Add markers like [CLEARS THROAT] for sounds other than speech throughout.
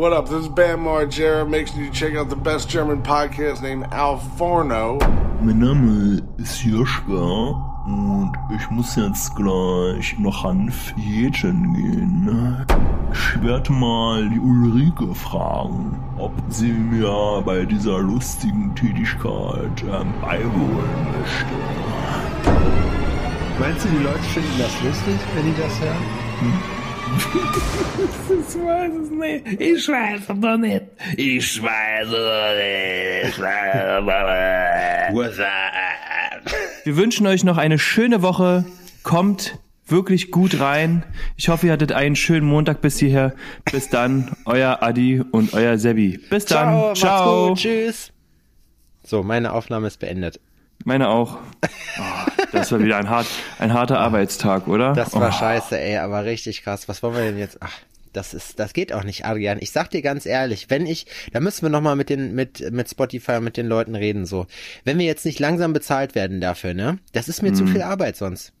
What up? This is Bam Margera. Make sure you check out the best German podcast named Al Forno. Mein Name ist Joschka und ich muss jetzt gleich noch an Fädchen gehen. Ich werde mal die Ulrike fragen, ob sie mir bei dieser lustigen Tätigkeit ähm, beiwohnen möchte. Meinst du, die Leute finden das lustig, wenn die das hören? Ich weiß es nicht. Ich weiß es doch nicht. Ich weiß es nicht. Ich weiß es nicht. Wir wünschen euch noch eine schöne Woche. Kommt wirklich gut rein. Ich hoffe, ihr hattet einen schönen Montag bis hierher. Bis dann, euer Adi und euer Sebi. Bis dann. Ciao, Ciao. Gut, tschüss. So, meine Aufnahme ist beendet. Meine auch. Oh, das war wieder ein, hart, ein harter Arbeitstag, oder? Das war oh. scheiße, ey, aber richtig krass. Was wollen wir denn jetzt? Ach, das ist, das geht auch nicht, Adrian. Ich sag dir ganz ehrlich, wenn ich, da müssen wir nochmal mit den, mit, mit Spotify, mit den Leuten reden, so. Wenn wir jetzt nicht langsam bezahlt werden dafür, ne? Das ist mir mm. zu hm. viel Arbeit sonst.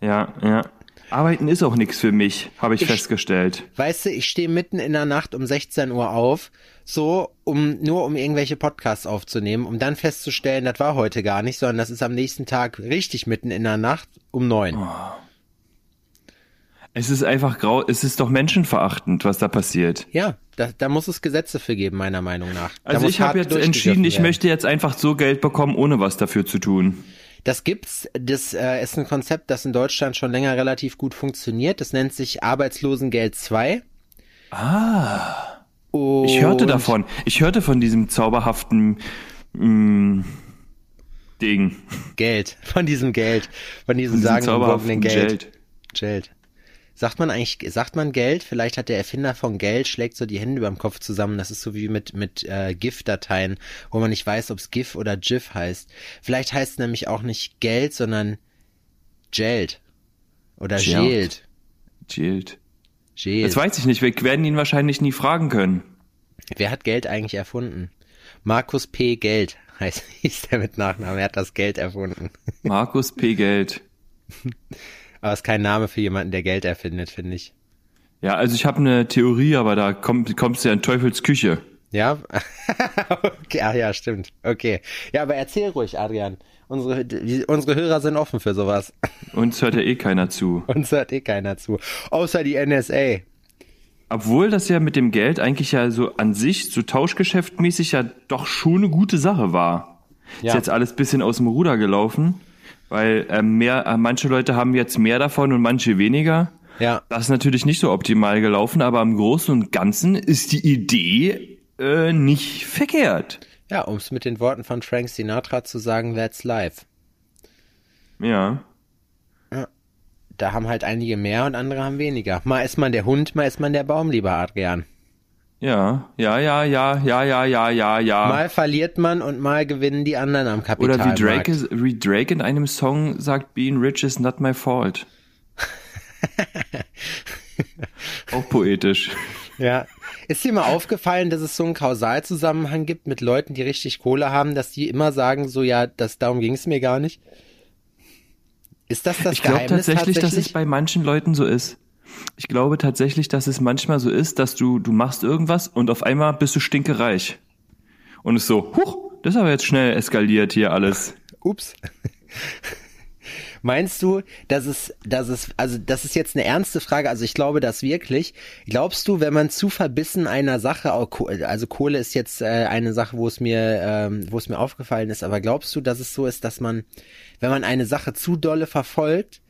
Ja, ja. Arbeiten ist auch nichts für mich, habe ich, ich, festgestellt. Weißt du, ich stehe mitten in der Nacht um 16 Uhr auf, so um nur um irgendwelche Podcasts aufzunehmen, um dann festzustellen, das war heute gar nicht, sondern das ist am nächsten Tag richtig mitten in der Nacht um neun. Oh. Es ist einfach grau, es ist doch menschenverachtend, was da passiert. Ja, da, da muss es Gesetze für geben, meiner Meinung nach. Da also ich habe jetzt entschieden, ich möchte jetzt einfach so Geld bekommen, ohne was dafür zu tun. Das gibt's. Das äh, ist ein Konzept, das in Deutschland schon länger relativ gut funktioniert. Das nennt sich Arbeitslosengeld 2. Ah. Und ich hörte davon. Ich hörte von diesem zauberhaften mh, mm, Ding. Geld. Von diesem Geld. Von diesem sagenumwogenen Geld. Geld. Geld. Sagt man eigentlich, sagt man Geld? Vielleicht hat der Erfinder von Geld, schlägt so die Hände über dem Kopf zusammen. Das ist so wie mit, mit äh, GIF-Dateien, wo man nicht weiß, ob es GIF oder GIF heißt. Vielleicht heißt es nämlich auch nicht Geld, sondern Geld. Oder Geld. Geld. Geld. Das weiß ich nicht. Wir werden ihn wahrscheinlich nie fragen können. Wer hat Geld eigentlich erfunden? Markus P. Geld [LAUGHS] heißt, hieß der mit Nachnamen. Er hat das Geld erfunden. [LAUGHS] Markus P. Geld. Aber es ist kein Name für jemanden, der Geld erfindet, finde ich. Ja, also ich habe eine Theorie, aber da kommt, kommst du ja in Teufels Küche. Ja? [LAUGHS] okay, ach ja, stimmt. Okay. Ja, aber erzähl ruhig, Adrian. Unsere, die, unsere Hörer sind offen für sowas. Uns hört ja eh keiner zu. [LAUGHS] Uns hört eh keiner zu. Außer die NSA. Obwohl das ja mit dem Geld eigentlich ja so an sich, so tauschgeschäftmäßig ja doch schon eine gute Sache war. Ja. Ist jetzt alles bisschen aus dem Ruder gelaufen. Weil äh, mehr, äh, manche Leute haben jetzt mehr davon und manche weniger. Ja. Das ist natürlich nicht so optimal gelaufen, aber im Großen und Ganzen ist die Idee äh, nicht verkehrt. Ja, um es mit den Worten von Frank Sinatra zu sagen, that's life. Ja. ja. Da haben halt einige mehr und andere haben weniger. Mal ist man der Hund, mal ist man der Baum, lieber Adrian. Ja, ja, ja, ja, ja, ja, ja, ja, ja. Mal verliert man und mal gewinnen die anderen am Kapitalmarkt. Oder wie Drake, ist, wie Drake in einem Song sagt, being rich is not my fault. [LAUGHS] Auch poetisch. Ja. Ist dir mal aufgefallen, dass es so einen Kausalzusammenhang gibt mit Leuten, die richtig Kohle haben, dass die immer sagen, so ja, das, darum ging es mir gar nicht? Ist das das ich Geheimnis? Ich glaube tatsächlich, tatsächlich, dass es bei manchen Leuten so ist. Ich glaube tatsächlich, dass es manchmal so ist, dass du, du machst irgendwas und auf einmal bist du stinkereich. Und es so, huch, das ist aber jetzt schnell eskaliert hier alles. Ups. Meinst du, dass es, dass es, also das ist jetzt eine ernste Frage, also ich glaube das wirklich. Glaubst du, wenn man zu verbissen einer Sache, also Kohle ist jetzt äh, eine Sache, wo es mir, ähm, wo es mir aufgefallen ist, aber glaubst du, dass es so ist, dass man, wenn man eine Sache zu dolle verfolgt,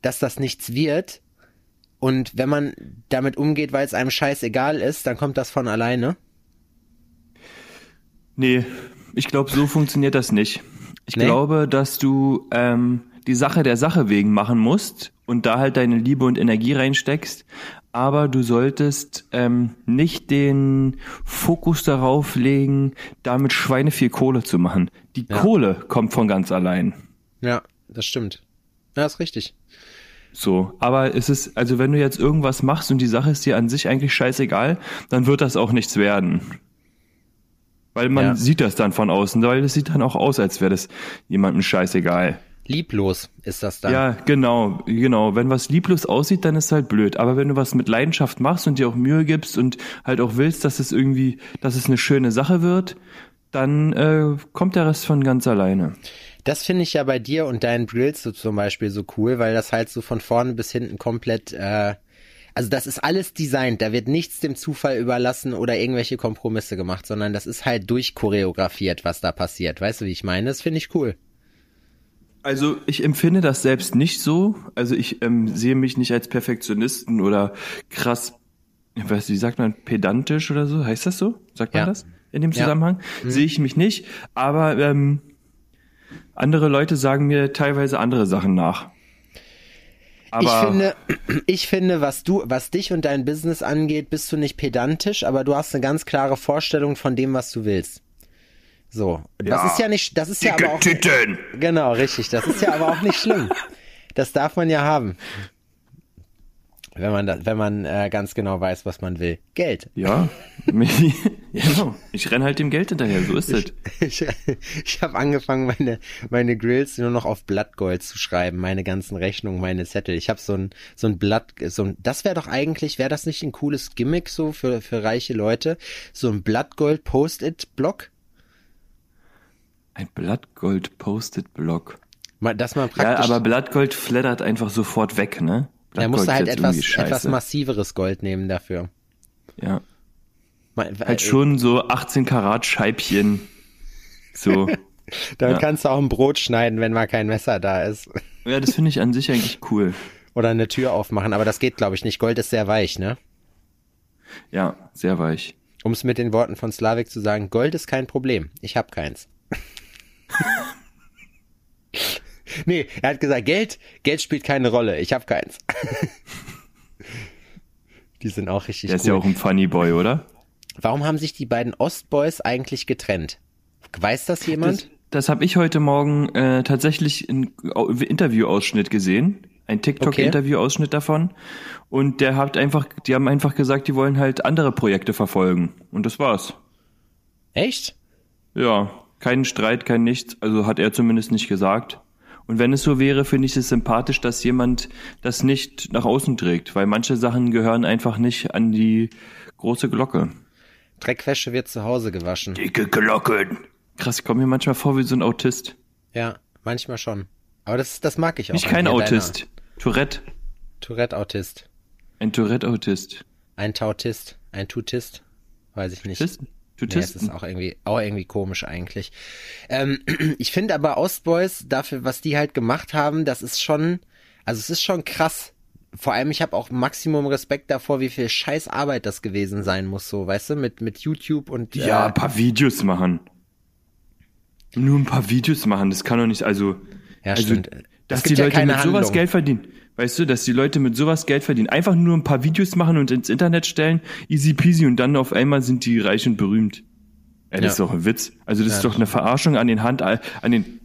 dass das nichts wird und wenn man damit umgeht, weil es einem scheißegal ist, dann kommt das von alleine? Nee, ich glaube, so funktioniert das nicht. Ich nee? glaube, dass du ähm, die Sache der Sache wegen machen musst und da halt deine Liebe und Energie reinsteckst, aber du solltest ähm, nicht den Fokus darauf legen, damit Schweine viel Kohle zu machen. Die ja. Kohle kommt von ganz allein. Ja, das stimmt. Ja, ist richtig. So, aber es ist, also wenn du jetzt irgendwas machst und die Sache ist dir an sich eigentlich scheißegal, dann wird das auch nichts werden. Weil man ja. sieht das dann von außen, weil es sieht dann auch aus, als wäre das jemandem scheißegal. Lieblos ist das dann. Ja, genau, genau. Wenn was lieblos aussieht, dann ist halt blöd. Aber wenn du was mit Leidenschaft machst und dir auch Mühe gibst und halt auch willst, dass es irgendwie, dass es eine schöne Sache wird, dann äh, kommt der Rest von ganz alleine. Das finde ich ja bei dir und deinen Grills so zum Beispiel so cool, weil das halt so von vorne bis hinten komplett, äh, also das ist alles designt, da wird nichts dem Zufall überlassen oder irgendwelche Kompromisse gemacht, sondern das ist halt durchchoreografiert, was da passiert. Weißt du, wie ich meine? Das finde ich cool. Also ich empfinde das selbst nicht so. Also ich ähm, sehe mich nicht als Perfektionisten oder krass, ich weiß, wie sagt man, pedantisch oder so? Heißt das so? Sagt man Ja. das in dem Zusammenhang? Sehe ich mich nicht. Aber ähm, andere Leute sagen mir teilweise andere Sachen nach. Aber ich finde, [CLEARS THROAT] ich finde, was du, was dich und dein Business angeht, bist du nicht pedantisch, aber du hast eine ganz klare Vorstellung von dem, was du willst. So, das Ja. ist ja nicht, das ist ja aber auch Tüten. genau richtig. Das ist ja aber auch nicht schlimm. Das darf man ja haben, wenn man, da, wenn man äh, ganz genau weiß, was man will. Geld. Ja, [LAUGHS] [LAUGHS] genau. Ich renn halt dem Geld hinterher, so ist es. Ich, ich habe angefangen, meine, meine Grills nur noch auf Blattgold zu schreiben, meine ganzen Rechnungen, meine Zettel. Ich habe so ein, so ein Blatt, so ein, das wäre doch eigentlich, wäre das nicht ein cooles Gimmick so für, für reiche Leute? So ein Blattgold Post-it-Block? Ein Blattgold-Posted-Block. Mal- Dass man Ja, praktisch, aber Blattgold flattert einfach sofort weg, ne? da musst du Blattgold ist halt jetzt etwas, etwas massiveres Gold nehmen dafür. Ja. Halt äh, schon so 18 Karat Scheibchen. So. [LAUGHS] Damit ja. kannst du auch ein Brot schneiden, wenn mal kein Messer da ist. ja, das finde ich an sich eigentlich cool. Oder eine Tür aufmachen, aber das geht, glaube ich, nicht. Gold ist sehr weich, ne? Ja, sehr weich. Um es mit den Worten von Slavik zu sagen, Gold ist kein Problem. Ich habe keins. [LAUGHS] nee, er hat gesagt, Geld, Geld spielt keine Rolle. Ich habe keins. [LAUGHS] die sind auch richtig Der ist ja auch ein Funny Boy, oder? Warum haben sich die beiden Ostboys eigentlich getrennt? Weiß das jemand? Das, das habe ich heute Morgen äh, tatsächlich in Au- Interviewausschnitt gesehen. Ein TikTok-Interviewausschnitt davon. Und der hat einfach, die haben einfach gesagt, die wollen halt andere Projekte verfolgen. Und das war's. Echt? Ja, kein Streit, kein nichts. Also hat er zumindest nicht gesagt. Und wenn es so wäre, finde ich es sympathisch, dass jemand das nicht nach außen trägt, weil manche Sachen gehören einfach nicht an die große Glocke. Dreckwäsche wird zu Hause gewaschen. Dicke Glocken. Krass, ich komme mir manchmal vor wie so ein Autist. Ja, manchmal schon. Aber das, das mag ich auch. Nicht kein dir, deiner Autist. Tourette. Tourette-Autist. Ein Tourette-Autist. Ein Tautist. Ein Tutist. Weiß ich nicht. Autisten? Nee, Autisten? ist auch irgendwie, auch irgendwie komisch eigentlich. Ähm, [CLEARS THROAT] ich finde aber Ostboys, dafür, was die halt gemacht haben, das ist schon, also es ist schon krass. Vor allem, ich habe auch Maximum Respekt davor, wie viel scheiß Arbeit das gewesen sein muss, so, weißt du, mit, mit YouTube und ja, äh, ein paar Videos machen. Nur ein paar Videos machen, das kann doch nicht, also, Ja, also stimmt. dass Es die ja Leute mit sowas Handlung. Geld verdienen. Weißt du, dass die Leute mit sowas Geld verdienen. Einfach nur ein paar Videos machen und ins Internet stellen, easy peasy und dann auf einmal sind die reich und berühmt. Ey, das Ja. ist doch ein Witz. Also das ist doch eine Verarschung an den Hand, an den,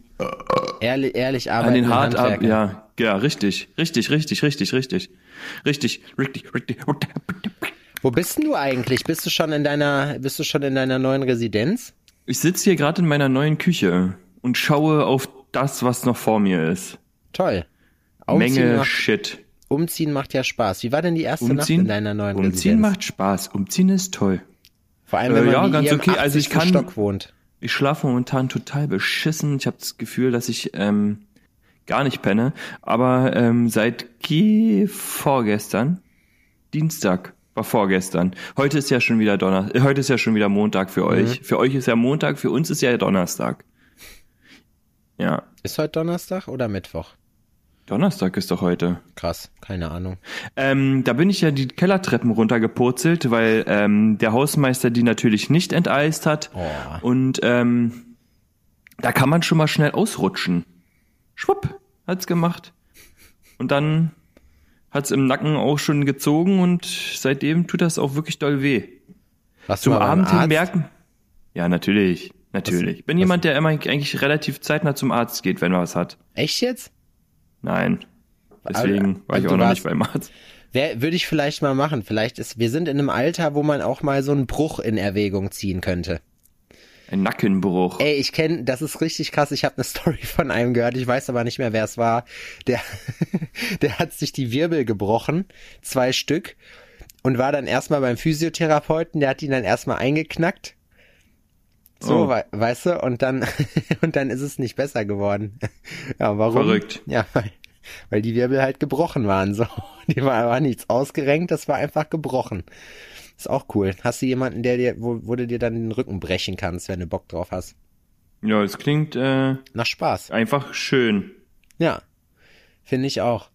ehrlich, ehrlich an arbeiten. den hart ab, ja, ja, richtig, richtig, richtig, richtig, richtig, richtig, richtig, richtig. Wo bist denn du eigentlich? Bist du schon in deiner, bist du schon in deiner neuen Residenz? Ich sitze hier gerade in meiner neuen Küche und schaue auf das, was noch vor mir ist. Toll. Umziehen, Menge macht, Shit. Umziehen macht ja Spaß. Wie war denn die erste Nacht Umziehen, in deiner neuen Umziehen Residenz? macht Spaß. Umziehen ist toll. Vor allem, wenn Äh, man ja, wie ganz okay. Also ich 80. kann- Stock wohnt. Ich schlafe momentan total beschissen. Ich habe das Gefühl, dass ich ähm, gar nicht penne. Aber ähm, seit ge vorgestern, Dienstag war vorgestern. Heute ist ja schon wieder Donner. äh, Heute ist ja schon wieder Montag für euch. Für euch ist ja Montag, für uns ist ja Donnerstag. Ja, Ist heute Donnerstag oder Mittwoch? Donnerstag ist doch heute. Krass, keine Ahnung. Ähm, da bin ich ja die Kellertreppen runtergepurzelt, weil ähm, der Hausmeister die natürlich nicht enteist hat. Oh. Und ähm, da kann man schon mal schnell ausrutschen. Schwupp, hat's gemacht. Und dann hat's im Nacken auch schon gezogen und seitdem tut das auch wirklich doll weh. Du Zum Abend hin merken. Ja, natürlich. Natürlich. Ich bin was- jemand, der immer eigentlich relativ zeitnah zum Arzt geht, wenn er was hat. Echt jetzt? Nein. Deswegen war also ich du auch noch warst- nicht beim Arzt. Wer, würde ich vielleicht mal machen. Vielleicht ist, wir sind in einem Alter, wo man auch mal so einen Bruch in Erwägung ziehen könnte. Ein Nackenbruch. Ey, ich kenne, das ist richtig krass. Ich habe eine [LAUGHS] Story von einem gehört. Ich weiß aber nicht mehr, wer es war. Der, [LAUGHS] der hat sich die Wirbel gebrochen, zwei Stück, und war dann erstmal beim Physiotherapeuten. Der hat ihn dann erstmal eingeknackt. So, Oh. we weißt du, und dann, [LAUGHS] und dann ist es nicht besser geworden. [LAUGHS] Ja, warum? Verrückt. Ja, weil, weil die Wirbel halt gebrochen waren, so. [LAUGHS] Die war, war nichts ausgerenkt, das war einfach gebrochen. Ist auch cool. Hast du jemanden, der dir, wo, wo du dir dann den Rücken brechen kannst, wenn du Bock drauf hast? Ja, es klingt äh, Nach Spaß. einfach schön. Ja. Finde ich auch.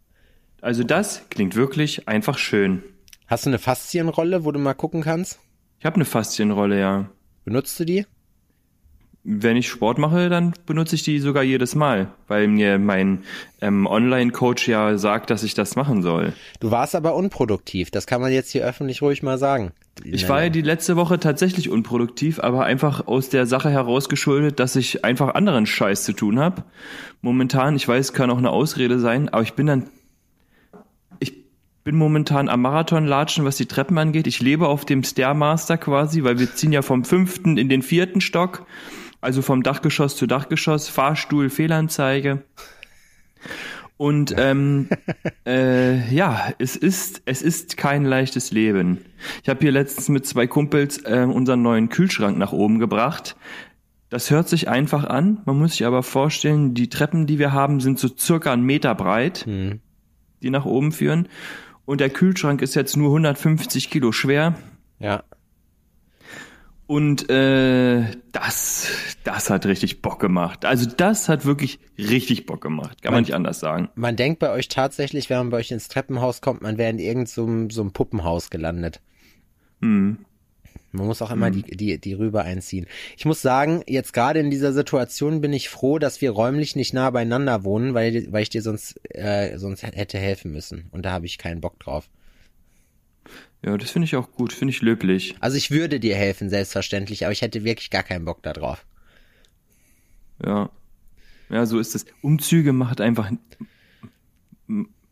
Also das klingt wirklich einfach schön. Hast du eine Faszienrolle, wo du mal gucken kannst? Ich habe eine Faszienrolle, ja. Benutzt du die? Wenn ich Sport mache, dann benutze ich die sogar jedes Mal, weil mir mein ähm, Online-Coach ja sagt, dass ich das machen soll. Du warst aber unproduktiv. Das kann man jetzt hier öffentlich ruhig mal sagen. Ich war ja die letzte Woche tatsächlich unproduktiv, aber einfach aus der Sache herausgeschuldet, dass ich einfach anderen Scheiß zu tun habe. Momentan, ich weiß, kann auch eine Ausrede sein, aber ich bin dann, ich bin momentan am Marathonlatschen, was die Treppen angeht. Ich lebe auf dem Stairmaster quasi, weil wir ziehen ja vom fünften in den vierten Stock, also vom Dachgeschoss zu Dachgeschoss, Fahrstuhl, Fehlanzeige. Und ähm, [LAUGHS] äh, ja, es ist es ist kein leichtes Leben. Ich habe hier letztens mit zwei Kumpels äh, unseren neuen Kühlschrank nach oben gebracht. Das hört sich einfach an. Man muss sich aber vorstellen, die Treppen, die wir haben, sind so circa einen Meter breit, die nach oben führen. Und der Kühlschrank ist jetzt nur 150 Kilo schwer. Ja. Und äh, das, das hat richtig Bock gemacht. Also das hat wirklich richtig Bock gemacht. Kann man nicht anders sagen. Man denkt bei euch tatsächlich, wenn man bei euch ins Treppenhaus kommt, man wäre in irgendeinem so, einem- so einem Puppenhaus gelandet. Hm. Man muss auch immer die, die, die rüber einziehen. Ich muss sagen, jetzt gerade in dieser Situation bin ich froh, dass wir räumlich nicht nah beieinander wohnen, weil, weil ich dir sonst, äh, sonst hätte helfen müssen. Und da habe ich keinen Bock drauf. Ja, das finde ich auch gut, finde ich löblich. Also ich würde dir helfen, selbstverständlich, aber ich hätte wirklich gar keinen Bock da drauf. Ja. Ja, so ist es. Umzüge macht einfach,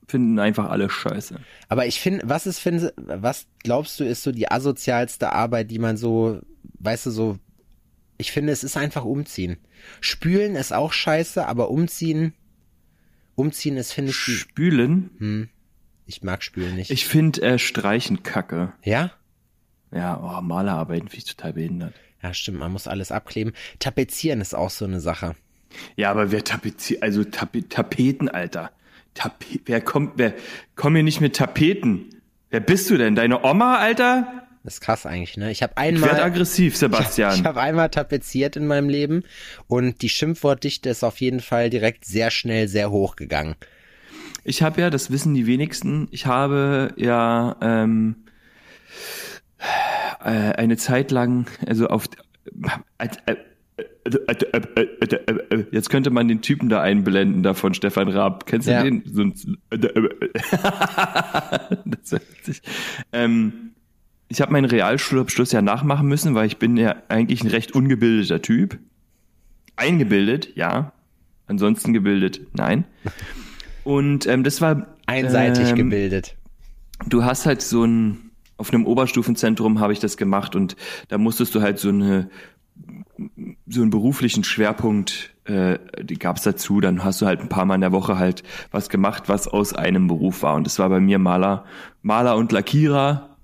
finden einfach alle scheiße. Aber ich finde, was ist, find, was glaubst du, ist so die asozialste Arbeit, die man so, weißt du, so, ich finde, es ist einfach umziehen. Spülen ist auch scheiße, aber umziehen, umziehen ist, finde ich, Spülen. Ich mag Spülen nicht. Ich finde äh, Streichen kacke. ja? Ja, oh, Malerarbeiten finde ich total behindert. Ja, stimmt, man muss alles abkleben. Tapezieren ist auch so eine Sache. Ja, aber wer tapeziert, also Tape Tapeten, Alter. Tape wer kommt, wer, komm mir nicht mit Tapeten. Wer bist du denn? Deine Oma, Alter? Das ist krass eigentlich, ne? Ich habe Ich werd einmal, aggressiv, Sebastian. ich habe einmal tapeziert in meinem Leben und die Schimpfwortdichte ist auf jeden Fall direkt sehr schnell sehr hoch gegangen. Ich habe ja, das wissen die wenigsten, ich habe ja ähm, äh, eine Zeit lang, also auf äh, äh, jetzt könnte man den Typen da einblenden, da von Stefan Raab. Kennst du Ja. den? So [LAUGHS] das. Ähm, ich habe meinen Realschulabschluss ja nachmachen müssen, weil ich bin ja eigentlich ein recht ungebildeter Typ. Eingebildet, ja. Ansonsten gebildet, nein. Und ähm, das war Einseitig ähm, gebildet. du hast halt so ein, auf einem Oberstufenzentrum habe ich das gemacht und da musstest du halt so eine, so einen beruflichen Schwerpunkt, äh, die gab's dazu, dann hast du halt ein paar Mal in der Woche halt was gemacht, was aus einem Beruf war und das war bei mir Maler, Maler und Lackierer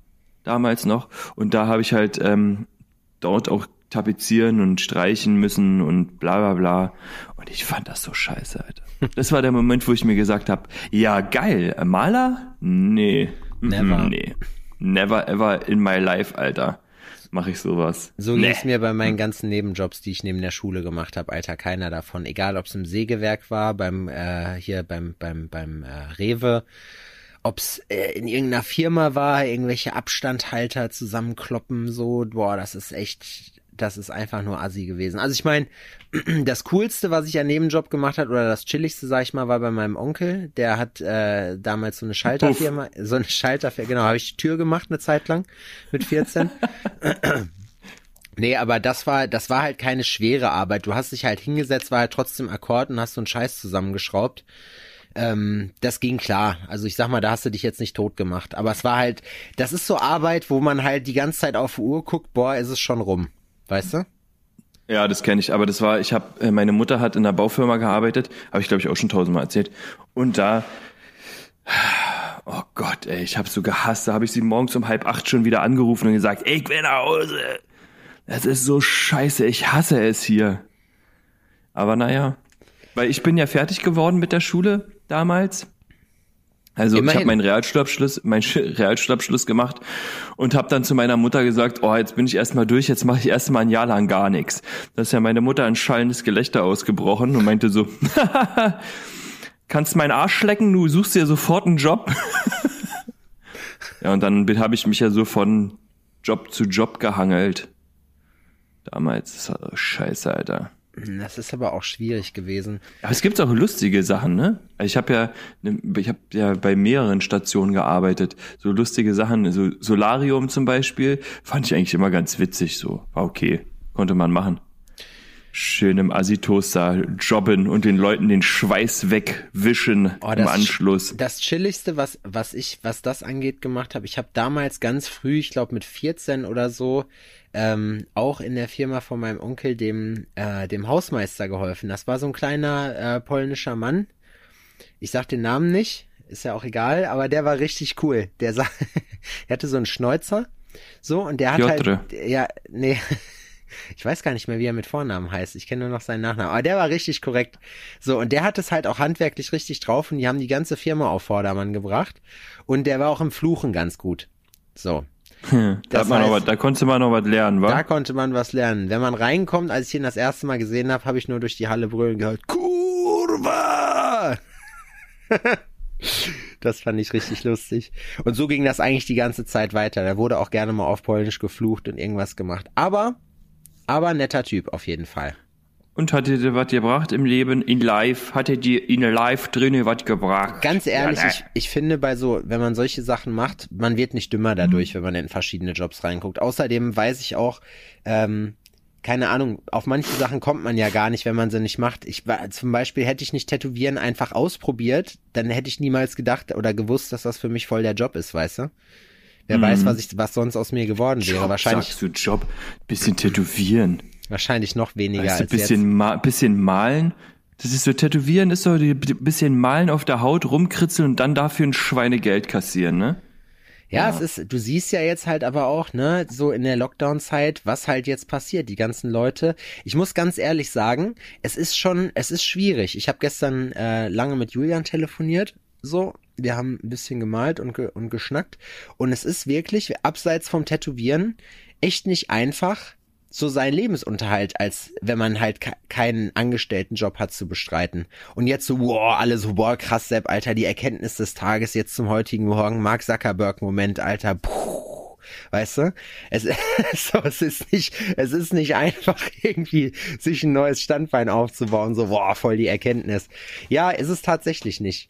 damals noch und da habe ich halt ähm, dort auch tapezieren und streichen müssen und bla bla bla. Und ich fand das so scheiße, Alter. Das war der Moment, wo ich mir gesagt habe, ja geil, Maler? Nee. Never. Nee. Never ever in my life, Alter. Mache ich sowas. So nee. ging's mir bei meinen ganzen Nebenjobs, die ich neben der Schule gemacht habe, Alter, keiner davon. Egal, ob es im Sägewerk war, beim äh, hier beim beim beim äh, Rewe, ob's äh, in irgendeiner Firma war, irgendwelche Abstandhalter zusammenkloppen, so, boah, das ist echt, das ist einfach nur assi gewesen. Also ich meine, [CLEARS THROAT] das coolste, was ich an Nebenjob gemacht hat oder das chilligste, sag ich mal, war bei meinem Onkel. Der hat äh, damals so eine Schalterfirma, so eine Schalterfirma, genau, habe ich die Tür gemacht eine Zeit lang mit 14. [LAUGHS] Nee, aber das war, das war halt keine schwere Arbeit. Du hast dich halt hingesetzt, war halt trotzdem Akkord und hast so einen Scheiß zusammengeschraubt. Ähm, das ging klar. Also ich sag mal, da hast du dich jetzt nicht tot gemacht. Aber es war halt, das ist so Arbeit, wo man halt die ganze Zeit auf die Uhr guckt, boah, ist es schon rum. Weißt du? Ja, das kenne ich. Aber das war, ich habe, äh, meine Mutter hat in einer Baufirma gearbeitet, habe ich glaube ich auch schon tausendmal erzählt. Und da, oh Gott, ey, ich habe so gehasst. Da habe ich sie morgens um halb acht schon wieder angerufen und gesagt, ich will nach Hause. Das ist so scheiße. Ich hasse es hier. Aber naja, weil ich bin ja fertig geworden mit der Schule damals. Also Immerhin. ich habe meinen Realschulabschluss, meinen Realschulabschluss gemacht und habe dann zu meiner Mutter gesagt, oh, jetzt bin ich erstmal durch, jetzt mache ich erstmal ein Jahr lang gar nichts. Da ist ja meine Mutter ein schallendes Gelächter ausgebrochen und meinte so, [LAUGHS] kannst meinen Arsch schlecken, du suchst dir sofort einen Job. [LAUGHS] ja, und dann habe ich mich ja so von Job zu Job gehangelt. Damals, scheiße, Alter. Das ist aber auch schwierig gewesen. Aber es gibt auch lustige Sachen, ne? Ich habe ja, ne, ich habe ja bei mehreren Stationen gearbeitet. So lustige Sachen, so Solarium zum Beispiel, fand ich eigentlich immer ganz witzig. So war okay, konnte man machen. Schön im Assi-Toaster jobben und den Leuten den Schweiß wegwischen oh, im Anschluss. Das chilligste, was was ich, was das angeht, gemacht habe. Ich habe damals ganz früh, ich glaube mit 14 oder so, ähm, auch in der Firma von meinem Onkel, dem, äh, dem Hausmeister geholfen. Das war so ein kleiner äh, polnischer Mann. Ich sag den Namen nicht, ist ja auch egal, aber der war richtig cool. Der, sah, [LAUGHS] der hatte so einen Schnäuzer. So, und der hat Piotre. halt, ja, nee, [LAUGHS] ich weiß gar nicht mehr, wie er mit Vornamen heißt. Ich kenne nur noch seinen Nachnamen. Aber der war richtig korrekt. So, und der hat es halt auch handwerklich richtig drauf und die haben die ganze Firma auf Vordermann gebracht. Und der war auch im Fluchen ganz gut. So. Hm, da, heißt, was, da konnte man noch was lernen, wa? Da konnte man was lernen. Wenn man reinkommt, als ich ihn das erste Mal gesehen habe, habe ich nur durch die Halle brüllen gehört, Kurva! [LAUGHS] das fand ich richtig lustig. Und so ging das eigentlich die ganze Zeit weiter. Da wurde auch gerne mal auf Polnisch geflucht und irgendwas gemacht. Aber, aber netter Typ auf jeden Fall. Und hat dir was gebracht im Leben, in live? Hat er dir in live drinnen was gebracht? Ganz ehrlich, ja, ich, ich finde bei so, wenn man solche Sachen macht, man wird nicht dümmer dadurch, mhm. wenn man in verschiedene Jobs reinguckt. Außerdem weiß ich auch, ähm, keine Ahnung, auf manche Sachen kommt man ja gar nicht, wenn man sie nicht macht. Ich zum Beispiel hätte ich nicht Tätowieren einfach ausprobiert, dann hätte ich niemals gedacht oder gewusst, dass das für mich voll der Job ist, weißt du? Wer mhm. weiß, was ich, was sonst aus mir geworden wäre. Job, Wahrscheinlich. Sagst du Job, bisschen tätowieren. Wahrscheinlich noch weniger weißt du, als bisschen jetzt. Ma bisschen malen. Das ist so tätowieren, ist so ein bisschen malen auf der Haut, rumkritzeln und dann dafür ein Schweinegeld kassieren, ne? Ja, ja, es ist, du siehst ja jetzt halt aber auch, ne, so in der Lockdown-Zeit, was halt jetzt passiert, die ganzen Leute. Ich muss ganz ehrlich sagen, es ist schon, es ist schwierig. Ich habe gestern äh, lange mit Julian telefoniert, so, wir haben ein bisschen gemalt und, ge und geschnackt und es ist wirklich, abseits vom Tätowieren, echt nicht einfach, so seinen Lebensunterhalt, als wenn man halt keinen Angestelltenjob hat zu bestreiten. Und jetzt so, wow, alle so, boah, krass, Sepp, Alter, die Erkenntnis des Tages jetzt zum heutigen Morgen, Mark Zuckerberg-Moment, Alter, puh, weißt du? Es, [LAUGHS] so, es ist nicht, es ist nicht einfach [LAUGHS] irgendwie, sich ein neues Standbein aufzubauen, so, boah, voll die Erkenntnis. Ja, ist es tatsächlich nicht.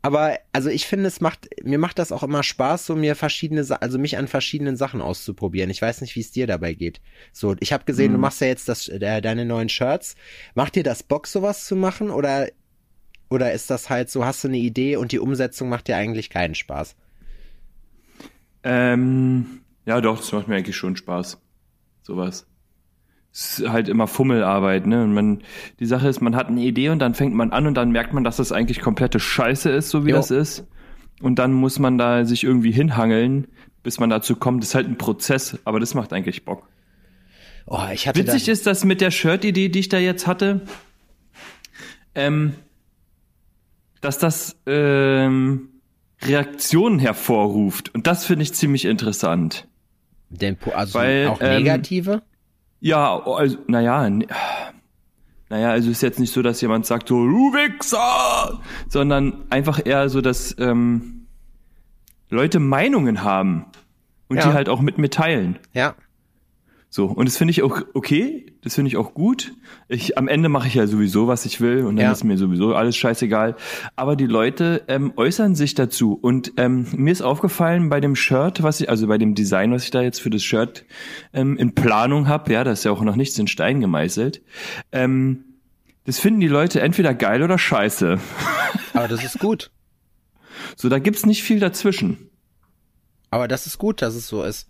Aber also ich finde, es macht mir macht das auch immer Spaß, so mir verschiedene, also mich an verschiedenen Sachen auszuprobieren. Ich weiß nicht, wie es dir dabei geht. So, ich habe gesehen, mhm. du machst ja jetzt das, äh, deine neuen Shirts. Macht dir das Bock, sowas zu machen oder oder ist das halt so, hast du eine Idee und die Umsetzung macht dir eigentlich keinen Spaß? Ähm, ja, doch, das macht mir eigentlich schon Spaß. Sowas ist halt immer Fummelarbeit, ne? Und man, die Sache ist, man hat eine Idee und dann fängt man an und dann merkt man, dass das eigentlich komplette Scheiße ist, so wie jo. das ist. Und dann muss man da sich irgendwie hinhangeln, bis man dazu kommt. Das ist halt ein Prozess, aber das macht eigentlich Bock. Oh, ich hatte Witzig ist das mit der Shirt-Idee, die ich da jetzt hatte, ähm, dass das ähm, Reaktionen hervorruft. Und das finde ich ziemlich interessant. Denn, also Weil, auch negative? Ähm, ja, also, naja, naja, also ist jetzt nicht so, dass jemand sagt so, du Wichser, sondern einfach eher so, dass ähm, Leute Meinungen haben und ja. die halt auch mit mir teilen. Ja. So, und das finde ich auch okay, das finde ich auch gut. Ich, am Ende mache ich ja sowieso, was ich will und dann ja. ist mir sowieso alles scheißegal. Aber die Leute ähm, äußern sich dazu. Und ähm, mir ist aufgefallen bei dem Shirt, was ich, also bei dem Design, was ich da jetzt für das Shirt ähm, in Planung habe, ja, das ist ja auch noch nichts in Stein gemeißelt, ähm, das finden die Leute entweder geil oder scheiße. [LAUGHS] Aber das ist gut. So, da gibt's nicht viel dazwischen. Aber das ist gut, dass es so ist.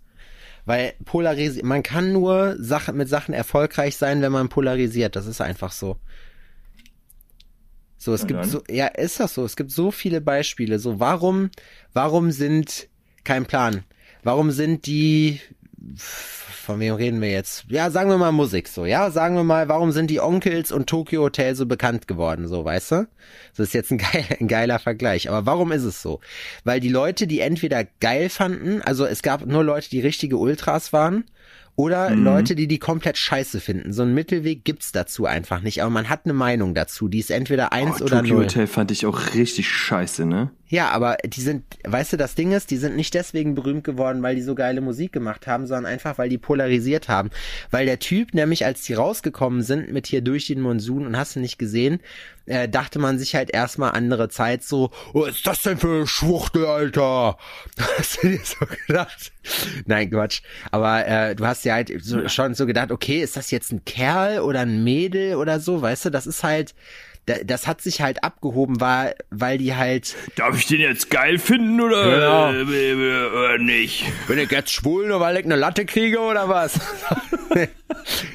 Weil polarisiert, man kann nur Sache, mit Sachen erfolgreich sein, wenn man polarisiert. Das ist einfach so. So, es gibt so, ja, ist das so. Es gibt so viele Beispiele. So, warum, warum sind, kein Plan. Warum sind die, von wem reden wir jetzt? Ja, sagen wir mal Musik so, ja, sagen wir mal, warum sind die Onkels und Tokyo Hotel so bekannt geworden, so, weißt du? Das ist jetzt ein, geil, ein geiler Vergleich, aber warum ist es so? Weil die Leute, die entweder geil fanden, also es gab nur Leute, die richtige Ultras waren, oder mhm. Leute, die die komplett scheiße finden. So einen Mittelweg gibt's dazu einfach nicht. Aber man hat eine Meinung dazu. Die ist entweder eins oh, oder Tokyo null. Hotel fand ich auch richtig scheiße, ne? Ja, aber die sind, weißt du, das Ding ist, die sind nicht deswegen berühmt geworden, weil die so geile Musik gemacht haben, sondern einfach, weil die polarisiert haben. Weil der Typ, nämlich als die rausgekommen sind mit hier durch den Monsun und hast du nicht gesehen, äh, dachte man sich halt erstmal andere Zeit so, was ist das denn für Schwuchtel, Alter? [LAUGHS] Hast du dir so gedacht? Nein, Quatsch. Aber äh, du hast dir halt so, schon so gedacht, okay, ist das jetzt ein Kerl oder ein Mädel oder so, weißt du, das ist halt, das hat sich halt abgehoben, war, weil die halt. Darf ich den jetzt geil finden oder, genau. äh, oder nicht? Bin ich jetzt schwul, nur weil ich eine Latte kriege oder was? [LAUGHS]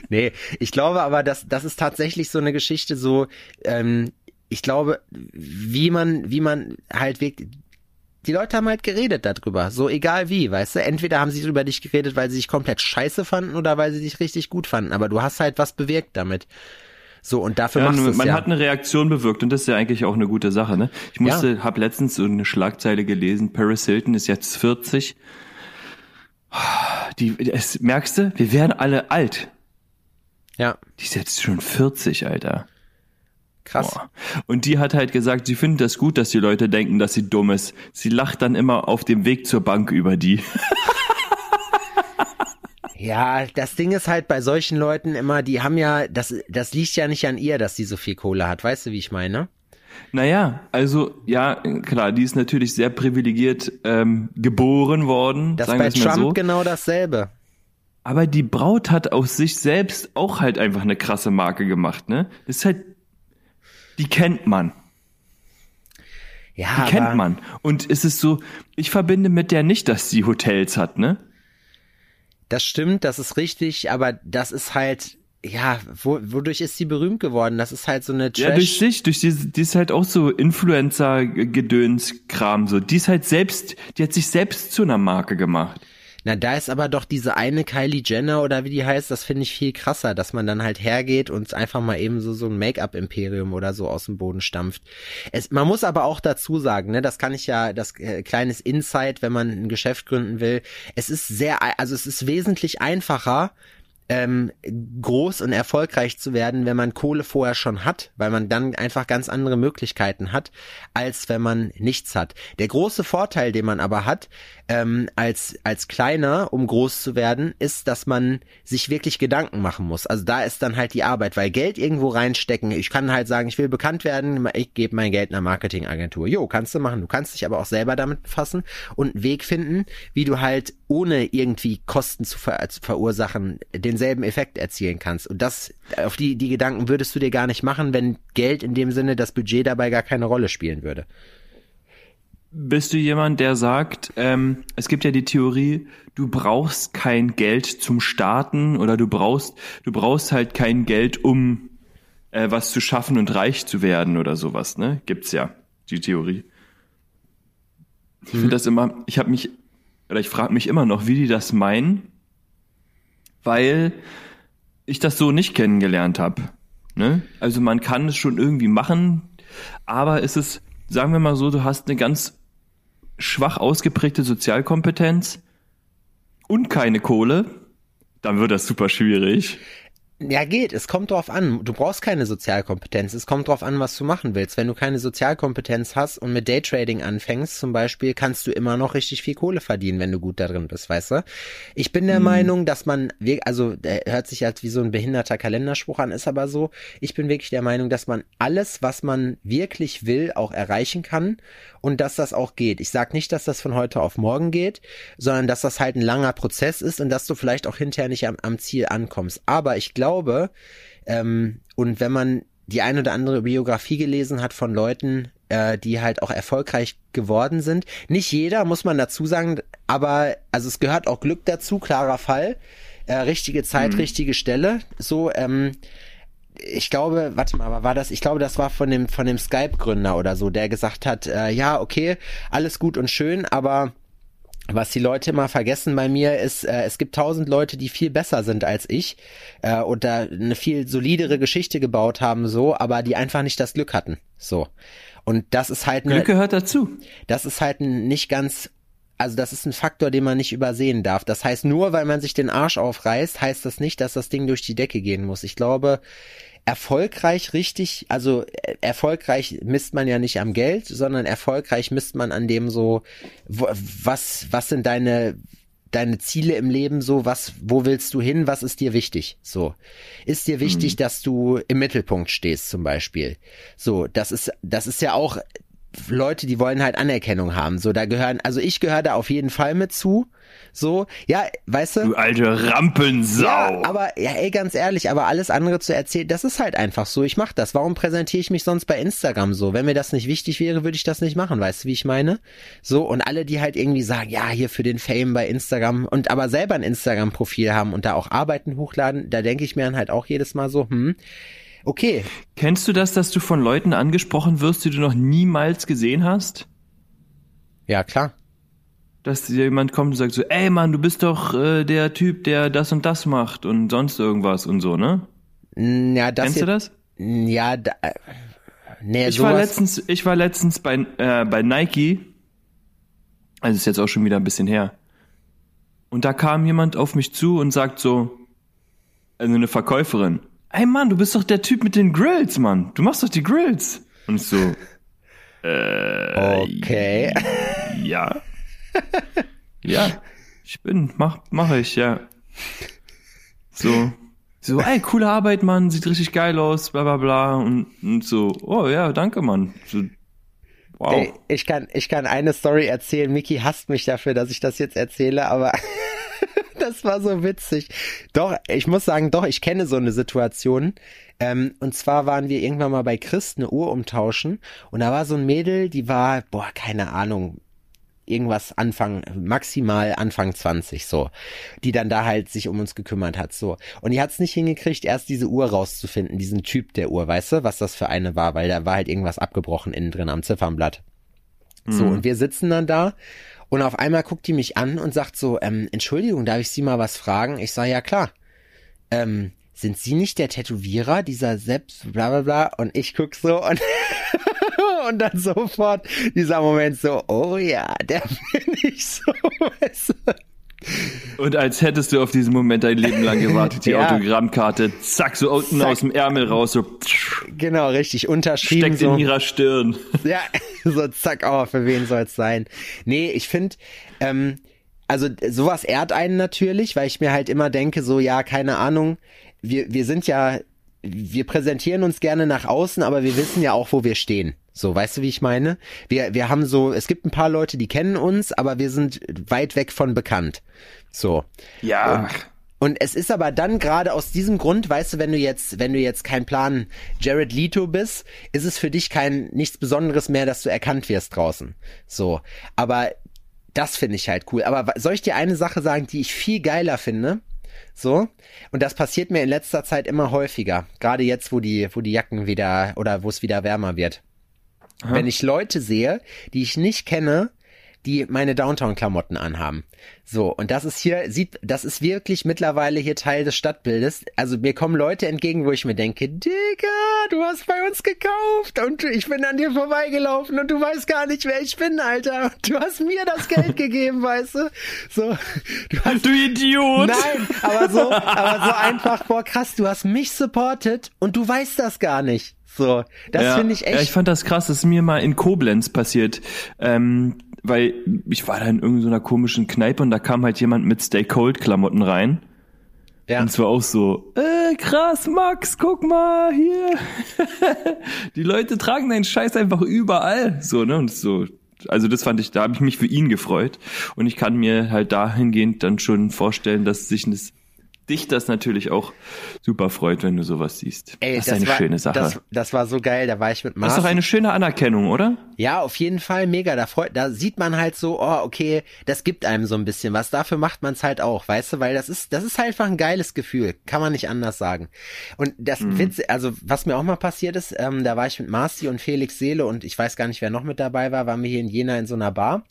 nee, ich glaube aber, dass das ist tatsächlich so eine Geschichte, so, ähm, ich glaube, wie man, wie man halt wirklich, die Leute haben halt geredet darüber, so egal wie, weißt du, entweder haben sie über dich geredet, weil sie dich komplett scheiße fanden oder weil sie dich richtig gut fanden, aber du hast halt was bewirkt damit. So, und dafür ja, machst du Man ja. hat eine Reaktion bewirkt und das ist ja eigentlich auch eine gute Sache, ne? Ich musste, ja. hab letztens so eine Schlagzeile gelesen, Paris Hilton ist jetzt 40. Die, das, merkst du, wir werden alle alt. Ja. Die ist jetzt schon 40, Alter. Krass. Boah. Und die hat halt gesagt, sie findet das gut, dass die Leute denken, dass sie dumm ist. Sie lacht dann immer auf dem Weg zur Bank über die. [LAUGHS] Ja, das Ding ist halt bei solchen Leuten immer, die haben ja, das, das liegt ja nicht an ihr, dass sie so viel Kohle hat. Weißt du, wie ich meine? Naja, also ja, klar, die ist natürlich sehr privilegiert ähm, geboren worden. Das ist bei Trump so. genau dasselbe. Aber die Braut hat aus sich selbst auch halt einfach eine krasse Marke gemacht, ne? Das ist halt, die kennt man. Ja, die kennt man. Und es ist so, ich verbinde mit der nicht, dass sie Hotels hat, ne? Das stimmt, das ist richtig, aber das ist halt, ja, wo, wodurch ist sie berühmt geworden? Das ist halt so eine Trash. Ja, durch sich, durch die, die ist halt auch so Influencer-Gedöns-Kram, so. Die ist halt selbst, die hat sich selbst zu einer Marke gemacht. Na, da ist aber doch diese eine Kylie Jenner oder wie die heißt, das finde ich viel krasser, dass man dann halt hergeht und einfach mal eben so, so ein Make-up-Imperium oder so aus dem Boden stampft. Es, man muss aber auch dazu sagen, ne, das kann ich ja, das äh, kleines Insight, wenn man ein Geschäft gründen will. Es ist sehr, also es ist wesentlich einfacher, ähm, groß und erfolgreich zu werden, wenn man Kohle vorher schon hat, weil man dann einfach ganz andere Möglichkeiten hat, als wenn man nichts hat. Der große Vorteil, den man aber hat, ähm, als, als kleiner, um groß zu werden, ist, dass man sich wirklich Gedanken machen muss. Also da ist dann halt die Arbeit, weil Geld irgendwo reinstecken. Ich kann halt sagen, ich will bekannt werden, ich gebe mein Geld einer Marketingagentur. Jo, kannst du machen. Du kannst dich aber auch selber damit befassen und einen Weg finden, wie du halt ohne irgendwie Kosten zu, ver zu verursachen, denselben Effekt erzielen kannst. Und das, auf die, die Gedanken würdest du dir gar nicht machen, wenn Geld in dem Sinne, das Budget dabei gar keine Rolle spielen würde. Bist du jemand, der sagt, ähm, es gibt ja die Theorie, du brauchst kein Geld zum Starten oder du brauchst, du brauchst halt kein Geld, um äh, was zu schaffen und reich zu werden oder sowas, ne? Gibt's ja, die Theorie. Ich finde mhm. das immer, ich habe mich oder ich frage mich immer noch, wie die das meinen, weil ich das so nicht kennengelernt habe. Ne? Also man kann es schon irgendwie machen, aber ist es, sagen wir mal so, du hast eine ganz schwach ausgeprägte Sozialkompetenz und keine Kohle, dann wird das super schwierig. Ja, geht. Es kommt drauf an. Du brauchst keine Sozialkompetenz. Es kommt drauf an, was du machen willst. Wenn du keine Sozialkompetenz hast und mit Daytrading anfängst, zum Beispiel, kannst du immer noch richtig viel Kohle verdienen, wenn du gut da drin bist, weißt du? Ich bin der hm. Meinung, dass man, also, der hört sich halt wie so ein behinderter Kalenderspruch an, ist aber so. Ich bin wirklich der Meinung, dass man alles, was man wirklich will, auch erreichen kann und dass das auch geht. Ich sag nicht, dass das von heute auf morgen geht, sondern dass das halt ein langer Prozess ist und dass du vielleicht auch hinterher nicht am, am Ziel ankommst. Aber ich glaube, glaube, ähm, und wenn man die ein oder andere Biografie gelesen hat von Leuten, äh, die halt auch erfolgreich geworden sind. Nicht jeder, muss man dazu sagen, aber also es gehört auch Glück dazu, klarer Fall. Äh, richtige Zeit, mhm. richtige Stelle. So, ähm, ich glaube, warte mal, war das, ich glaube, das war von dem, von dem Skype-Gründer oder so, der gesagt hat, äh, ja, okay, alles gut und schön, aber was die Leute immer vergessen bei mir ist, äh, es gibt tausend Leute, die viel besser sind als ich äh, und da eine viel solidere Geschichte gebaut haben, so, aber die einfach nicht das Glück hatten. So. Und das ist halt eine, Glück gehört dazu. Das ist halt ein nicht ganz also das ist ein Faktor, den man nicht übersehen darf. Das heißt, nur weil man sich den Arsch aufreißt, heißt das nicht, dass das Ding durch die Decke gehen muss. Ich glaube, erfolgreich richtig, also äh, erfolgreich misst man ja nicht am Geld, sondern erfolgreich misst man an dem so, was, was sind deine, deine Ziele im Leben so, was, wo willst du hin, was ist dir wichtig? So. Ist dir wichtig, mhm. dass du im Mittelpunkt stehst, zum Beispiel? So, das ist, das ist ja auch Leute, die wollen halt Anerkennung haben. So, da gehören, also ich gehöre da auf jeden Fall mit zu. So, ja, weißt du? Du alte Rampensau. Ja, aber, ja, ey, ganz ehrlich, aber alles andere zu erzählen, das ist halt einfach so. Ich mach das. Warum präsentiere ich mich sonst bei Instagram so? Wenn mir das nicht wichtig wäre, würde ich das nicht machen. Weißt du, wie ich meine? So, und alle, die halt irgendwie sagen, ja, hier für den Fame bei Instagram und aber selber ein Instagram-Profil haben und da auch Arbeiten hochladen, da denke ich mir dann halt auch jedes Mal so, hm, Okay. Kennst du das, dass du von Leuten angesprochen wirst, die du noch niemals gesehen hast? Ja, klar. Dass jemand kommt und sagt so, ey Mann, du bist doch äh, der Typ, der das und das macht und sonst irgendwas und so, ne? Ja, das Kennst du das? Ja, da, äh, nee, ich sowas. war letztens, ich war letztens bei, äh, bei Nike, also ist jetzt auch schon wieder ein bisschen her. Und da kam jemand auf mich zu und sagt so, also eine Verkäuferin, ey Mann, du bist doch der Typ mit den Grills, Mann. Du machst doch die Grills. Und ich so, äh, okay. [LAUGHS] Ja. [LAUGHS] ja, ich bin, mach, mach ich, ja. So, so, ey, coole Arbeit, Mann, sieht richtig geil aus, bla bla bla. Und, und so, oh ja, danke, Mann. So, wow. Ey, ich kann, ich kann eine Story erzählen. Miki hasst mich dafür, dass ich das jetzt erzähle, aber das war so witzig. Doch, ich muss sagen, doch, ich kenne so eine Situation. Ähm, und zwar waren wir irgendwann mal bei Chris eine Uhr umtauschen und da war so ein Mädel, die war, boah, keine Ahnung, irgendwas Anfang, maximal Anfang 20, so, die dann da halt sich um uns gekümmert hat, so. Und die hat es nicht hingekriegt, erst diese Uhr rauszufinden, diesen Typ der Uhr, weißt du, was das für eine war, weil da war halt irgendwas abgebrochen innen drin am Ziffernblatt. Mhm. So, und wir sitzen dann da und auf einmal guckt die mich an und sagt so, ähm, Entschuldigung, darf ich Sie mal was fragen? Ich sage, ja klar. Ähm, sind Sie nicht der Tätowierer, dieser Seps, bla bla bla? Und ich guck so und, [LAUGHS] und dann sofort dieser Moment so, oh ja, der [LAUGHS] bin ich so. Und als hättest du auf diesen Moment dein Leben lang gewartet, die [LAUGHS] ja. Autogrammkarte, zack, so unten zack. aus dem Ärmel raus, so. Genau, richtig, unterschrieben. Steckt so. in ihrer Stirn. [LAUGHS] Ja, so zack, oh, für wen soll's sein? Nee, ich finde, ähm, also sowas ehrt einen natürlich, weil ich mir halt immer denke, so, ja, keine Ahnung, wir, wir sind ja, wir präsentieren uns gerne nach außen, aber wir wissen ja auch, wo wir stehen. So, weißt du, wie ich meine? Wir, wir haben so, es gibt ein paar Leute, die kennen uns, aber wir sind weit weg von bekannt. So. Ja. Und, und es ist aber dann gerade aus diesem Grund, weißt du, wenn du jetzt, wenn du jetzt kein Plan Jared Leto bist, ist es für dich kein nichts Besonderes mehr, dass du erkannt wirst draußen. So. Aber das finde ich halt cool. Aber soll ich dir eine Sache sagen, die ich viel geiler finde? So. Und das passiert mir in letzter Zeit immer häufiger. Gerade jetzt, wo die, wo die Jacken wieder, oder wo es wieder wärmer wird. Aha. wenn ich Leute sehe, die ich nicht kenne, die meine Downtown-Klamotten anhaben. So, und das ist hier, sieht, das ist wirklich mittlerweile hier Teil des Stadtbildes. Also mir kommen Leute entgegen, wo ich mir denke, Digga, du hast bei uns gekauft und ich bin an dir vorbeigelaufen und du weißt gar nicht, wer ich bin, Alter. Du hast mir das Geld [LAUGHS] gegeben, weißt du? So, du, hast, du Idiot! Nein, aber so, aber so einfach, boah, krass, du hast mich supportet und du weißt das gar nicht. So, das ja, finde ich echt. Ja, ich fand das krass, das ist mir mal in Koblenz passiert. Ähm, weil ich war da in irgendeiner komischen Kneipe und da kam halt jemand mit Stay Cold Klamotten rein. Ja. Und es war auch so, äh, krass, Max, guck mal hier. [LAUGHS] Die Leute tragen deinen Scheiß einfach überall. So, ne? Und so, also das fand ich, da habe ich mich für ihn gefreut. Und ich kann mir halt dahingehend dann schon vorstellen, dass sich das dich das natürlich auch super freut, wenn du sowas siehst. Ey, das ist eine war, schöne Sache. Das, das war so geil, da war ich mit das Marci. ist doch eine schöne Anerkennung, oder? Ja, auf jeden Fall mega. Da freut, da sieht man halt so, oh, okay, das gibt einem so ein bisschen was. Dafür macht man es halt auch, weißt du, weil das ist, das ist halt einfach ein geiles Gefühl. Kann man nicht anders sagen. Und das Mhm. Witz, also was mir auch mal passiert ist, ähm, da war ich mit Marci und Felix Seele und ich weiß gar nicht, wer noch mit dabei war, waren wir hier in Jena in so einer Bar.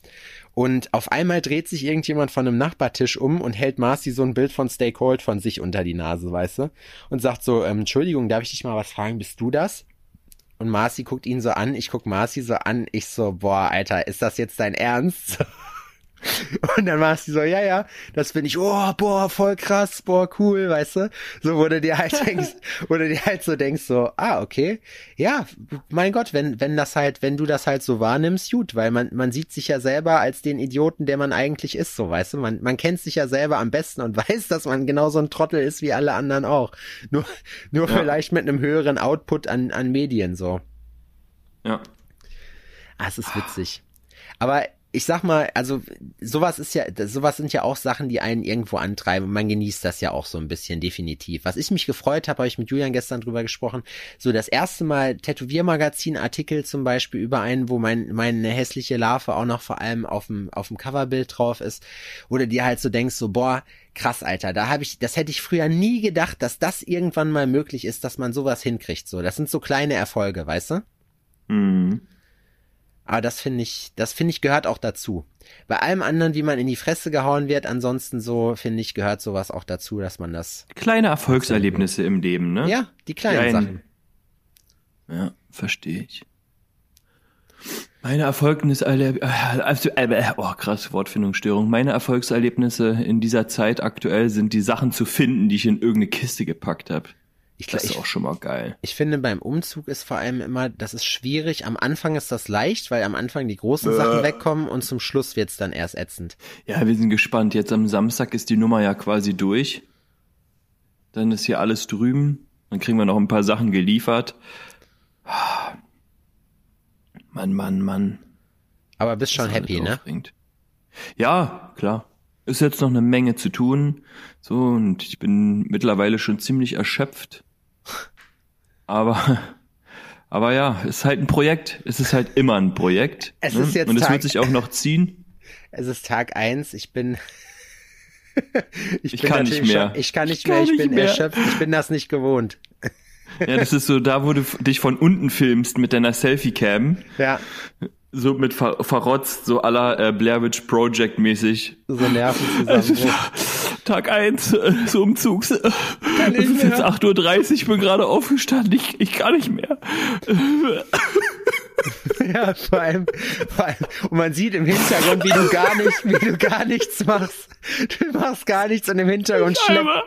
Und auf einmal dreht sich irgendjemand von einem Nachbartisch um und hält Marci so ein Bild von Stay Cold von sich unter die Nase, weißt du? Und sagt so, ähm, Entschuldigung, darf ich dich mal was fragen, bist du das? Und Marci guckt ihn so an, ich guck Marci so an, ich so, boah, Alter, ist das jetzt dein Ernst? [LAUGHS] [LAUGHS] Und dann war sie so, ja, ja, das finde ich, oh, boah, voll krass, boah, cool, weißt du? So, wo du dir halt [LAUGHS] denkst, wo du dir halt so denkst, so, ah, okay, ja, mein Gott, wenn, wenn das halt, wenn du das halt so wahrnimmst, gut, weil man, man sieht sich ja selber als den Idioten, der man eigentlich ist, so, weißt du? Man, man kennt sich ja selber am besten und [LAUGHS] weiß, dass man genauso ein Trottel ist wie alle anderen auch. Nur, nur Ja. vielleicht mit einem höheren Output an, an Medien, so. Ja. Ah, es ist witzig. Aber ich sag mal, also sowas ist ja, sowas sind ja auch Sachen, die einen irgendwo antreiben. und Man genießt das ja auch so ein bisschen, definitiv. Was ich mich gefreut habe, habe ich mit Julian gestern drüber gesprochen. So das erste Mal Tätowiermagazin-Artikel zum Beispiel über einen, wo mein, meine hässliche Larve auch noch vor allem auf dem, auf dem Coverbild drauf ist, du dir halt so denkst, so, boah, krass, Alter, da habe ich, das hätte ich früher nie gedacht, dass das irgendwann mal möglich ist, dass man sowas hinkriegt. So, das sind so kleine Erfolge, weißt du? Mhm. Aber das finde ich, das finde ich gehört auch dazu. Bei allem anderen, wie man in die Fresse gehauen wird, ansonsten so, finde ich, gehört sowas auch dazu, dass man das, Kleine Erfolgserlebnisse im Leben, ne? ja, die kleinen Klein. Sachen. Ja, verstehe ich. Meine Erfolgnisse, äh, also, äh, oh krass, Wortfindungsstörung. Meine Erfolgserlebnisse in dieser Zeit aktuell sind die Sachen zu finden, die ich in irgendeine Kiste gepackt habe. Ich, Das ist ich, auch schon mal geil. ich finde, beim Umzug ist vor allem immer, das ist schwierig. Am Anfang ist das leicht, weil am Anfang die großen Sachen wegkommen und zum Schluss wird's dann erst ätzend. Ja, wir sind gespannt. Jetzt am Samstag ist die Nummer ja quasi durch. Dann ist hier alles drüben. Dann kriegen wir noch ein paar Sachen geliefert. [SIGHS] Mann, Mann, Mann. Aber bist schon happy, ne? Ja, klar. Ist jetzt noch eine Menge zu tun. So, und ich bin mittlerweile schon ziemlich erschöpft. Aber, aber ja, ist halt ein Projekt. Es ist halt immer ein Projekt. Es ne? ist jetzt Und es Tag- wird sich auch noch ziehen. Es ist Tag eins. ich bin, [LAUGHS] Ich bin kann nicht mehr. Schon, ich kann nicht Ich kann mehr, ich nicht bin mehr. erschöpft, ich bin das nicht gewohnt. Ja, das ist so da, wo du dich von unten filmst mit deiner Selfie-Cam. Ja, So mit ver verrotzt, so aller äh, Blair Witch Project mäßig. so Nervenzusammenbruch. Tag eins äh, so Umzugs. Äh, es ist jetzt 8.30 Uhr, ich bin gerade aufgestanden, ich, ich kann nicht mehr. [LAUGHS] [LAUGHS] Ja, vor allem, vor allem, und man sieht im Hintergrund, wie du gar nicht, wie du gar nichts machst. Du machst gar nichts und im Hintergrund Einmal,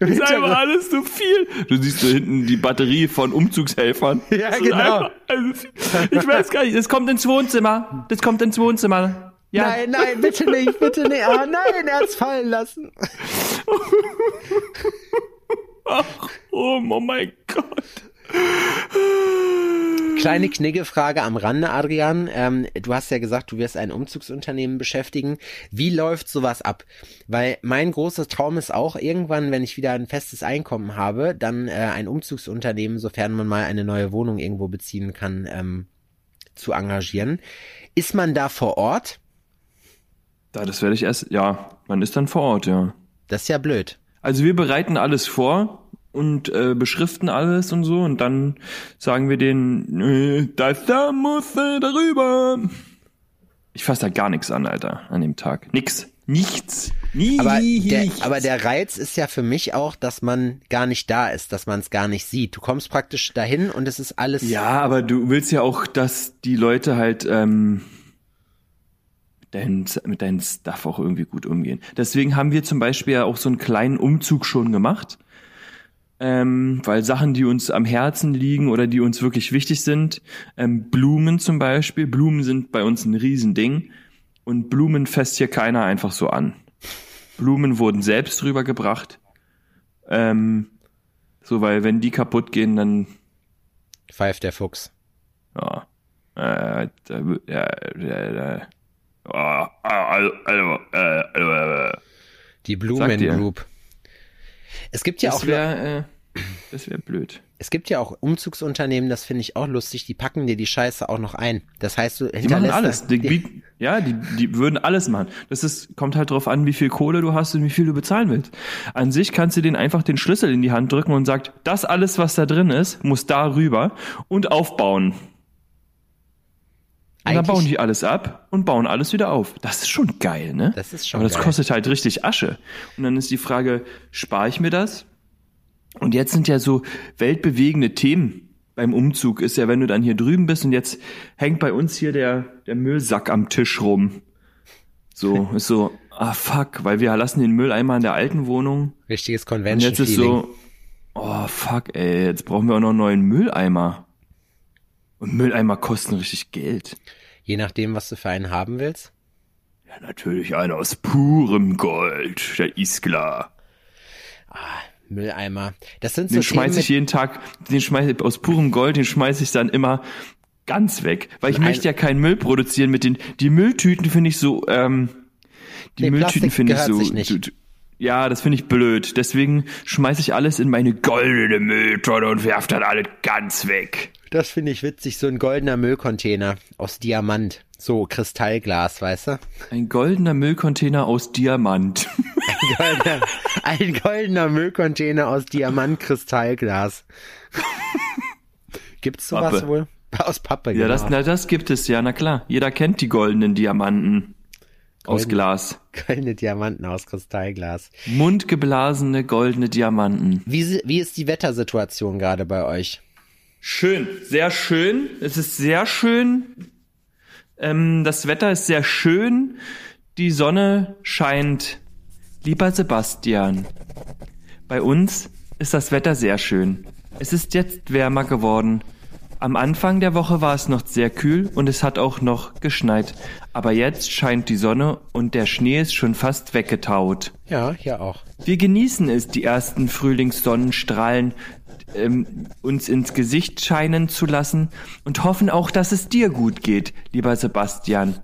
im ist Hintergrund, einfach alles so viel. Du siehst so hinten die Batterie von Umzugshelfern. [LAUGHS] Ja, Das genau. einfach- also, ich weiß gar nicht, das kommt ins Wohnzimmer. Das kommt ins Wohnzimmer. Ja, nein, nein, bitte nicht, bitte nicht, ah nein, er hat's fallen lassen. [LAUGHS] Ach, oh, oh mein Gott. Kleine Kniggefrage am Rande, Adrian. Ähm, du hast ja gesagt, du wirst ein Umzugsunternehmen beschäftigen. Wie läuft sowas ab? Weil mein großer Traum ist auch irgendwann, wenn ich wieder ein festes Einkommen habe, dann äh, ein Umzugsunternehmen, sofern man mal eine neue Wohnung irgendwo beziehen kann, ähm, zu engagieren. Ist man da vor Ort? Da, das werde ich erst, ja, man ist dann vor Ort, ja. Das ist ja blöd. Also wir bereiten alles vor und äh, beschriften alles und so und dann sagen wir denen, äh, das da muss äh, darüber. Ich fasse da gar nichts an, Alter, an dem Tag. Nix. Nichts. Nie. Aber der, nichts. aber der Reiz ist ja für mich auch, dass man gar nicht da ist, dass man es gar nicht sieht. Du kommst praktisch dahin und es ist alles. Ja, aber du willst ja auch, dass die Leute halt ähm, mit, deinem, mit deinem Stuff auch irgendwie gut umgehen. Deswegen haben wir zum Beispiel ja auch so einen kleinen Umzug schon gemacht. Ähm, weil Sachen, die uns am Herzen liegen oder die uns wirklich wichtig sind, ähm, Blumen zum Beispiel, Blumen sind bei uns ein Riesending und Blumen fässt hier keiner einfach so an. Blumen wurden selbst rübergebracht. Ähm, so, weil wenn die kaputt gehen, dann Pfeift der Fuchs. ja. Äh, da, ja, ja, ja. Oh, also, also, äh, also, äh, Die Sag dir. Blumengroup. Es gibt ja auch wäre äh, das wäre blöd. Es gibt ja auch Umzugsunternehmen, das finde ich auch lustig, die packen dir die Scheiße auch noch ein. Das heißt, du Die machen alles. Die, die, ja, die, die würden alles machen. Das ist, kommt halt drauf an, wie viel Kohle du hast und wie viel du bezahlen willst. An sich kannst du denen einfach den Schlüssel in die Hand drücken und sagt, das alles, was da drin ist, muss da rüber und aufbauen. Und dann Eigentlich- bauen die alles ab und bauen alles wieder auf. Das ist schon geil, ne? Das ist schon Aber das geil. kostet halt richtig Asche. Und dann ist die Frage, spare ich mir das? Und jetzt sind ja so weltbewegende Themen beim Umzug. Ist ja, wenn du dann hier drüben bist und jetzt hängt bei uns hier der, der Müllsack am Tisch rum. So, [LAUGHS] ist so, ah fuck, weil wir lassen den Mülleimer in der alten Wohnung. richtiges Und Convention jetzt ist so, oh fuck, ey, jetzt brauchen wir auch noch einen neuen Mülleimer. Und Mülleimer kosten richtig Geld. Je nachdem, was du für einen haben willst. Ja, natürlich einer aus purem Gold, der ist klar. Mülleimer. Das sind so Den schmeiß Themen ich jeden Tag, den schmeiß ich aus purem Gold, den schmeiß ich dann immer ganz weg. Weil ich möchte ja keinen Müll produzieren mit den, die Mülltüten finde ich so, ähm, die Nee, Mülltüten finde ich so, so- ja, das finde ich blöd. Deswegen schmeiß ich alles in meine goldene Mülltonne und werf dann alles ganz weg. Das finde ich witzig, so ein goldener Müllcontainer aus Diamant. So Kristallglas, weißt du? Ein goldener Müllcontainer aus Diamant. [LAUGHS] Ein goldener, ein goldener Müllcontainer aus Diamantkristallglas. Gibt's sowas Pappe. wohl? Aus Pappe, Ja, genau. das, na, das gibt es ja, na klar. Jeder kennt die goldenen Diamanten aus Glas. Goldene Diamanten aus Kristallglas. Mundgeblasene goldene Diamanten. Wie, wie ist die Wettersituation gerade bei euch? Schön, sehr schön. Es ist sehr schön. Ähm, das Wetter ist sehr schön. Die Sonne scheint. Lieber Sebastian, bei uns ist das Wetter sehr schön. Es ist jetzt wärmer geworden. Am Anfang der Woche war es noch sehr kühl und es hat auch noch geschneit. Aber jetzt scheint die Sonne und der Schnee ist schon fast weggetaut. Ja, hier auch. Wir genießen es, die ersten Frühlingssonnenstrahlen ähm, uns ins Gesicht scheinen zu lassen und hoffen auch, dass es dir gut geht, lieber Sebastian.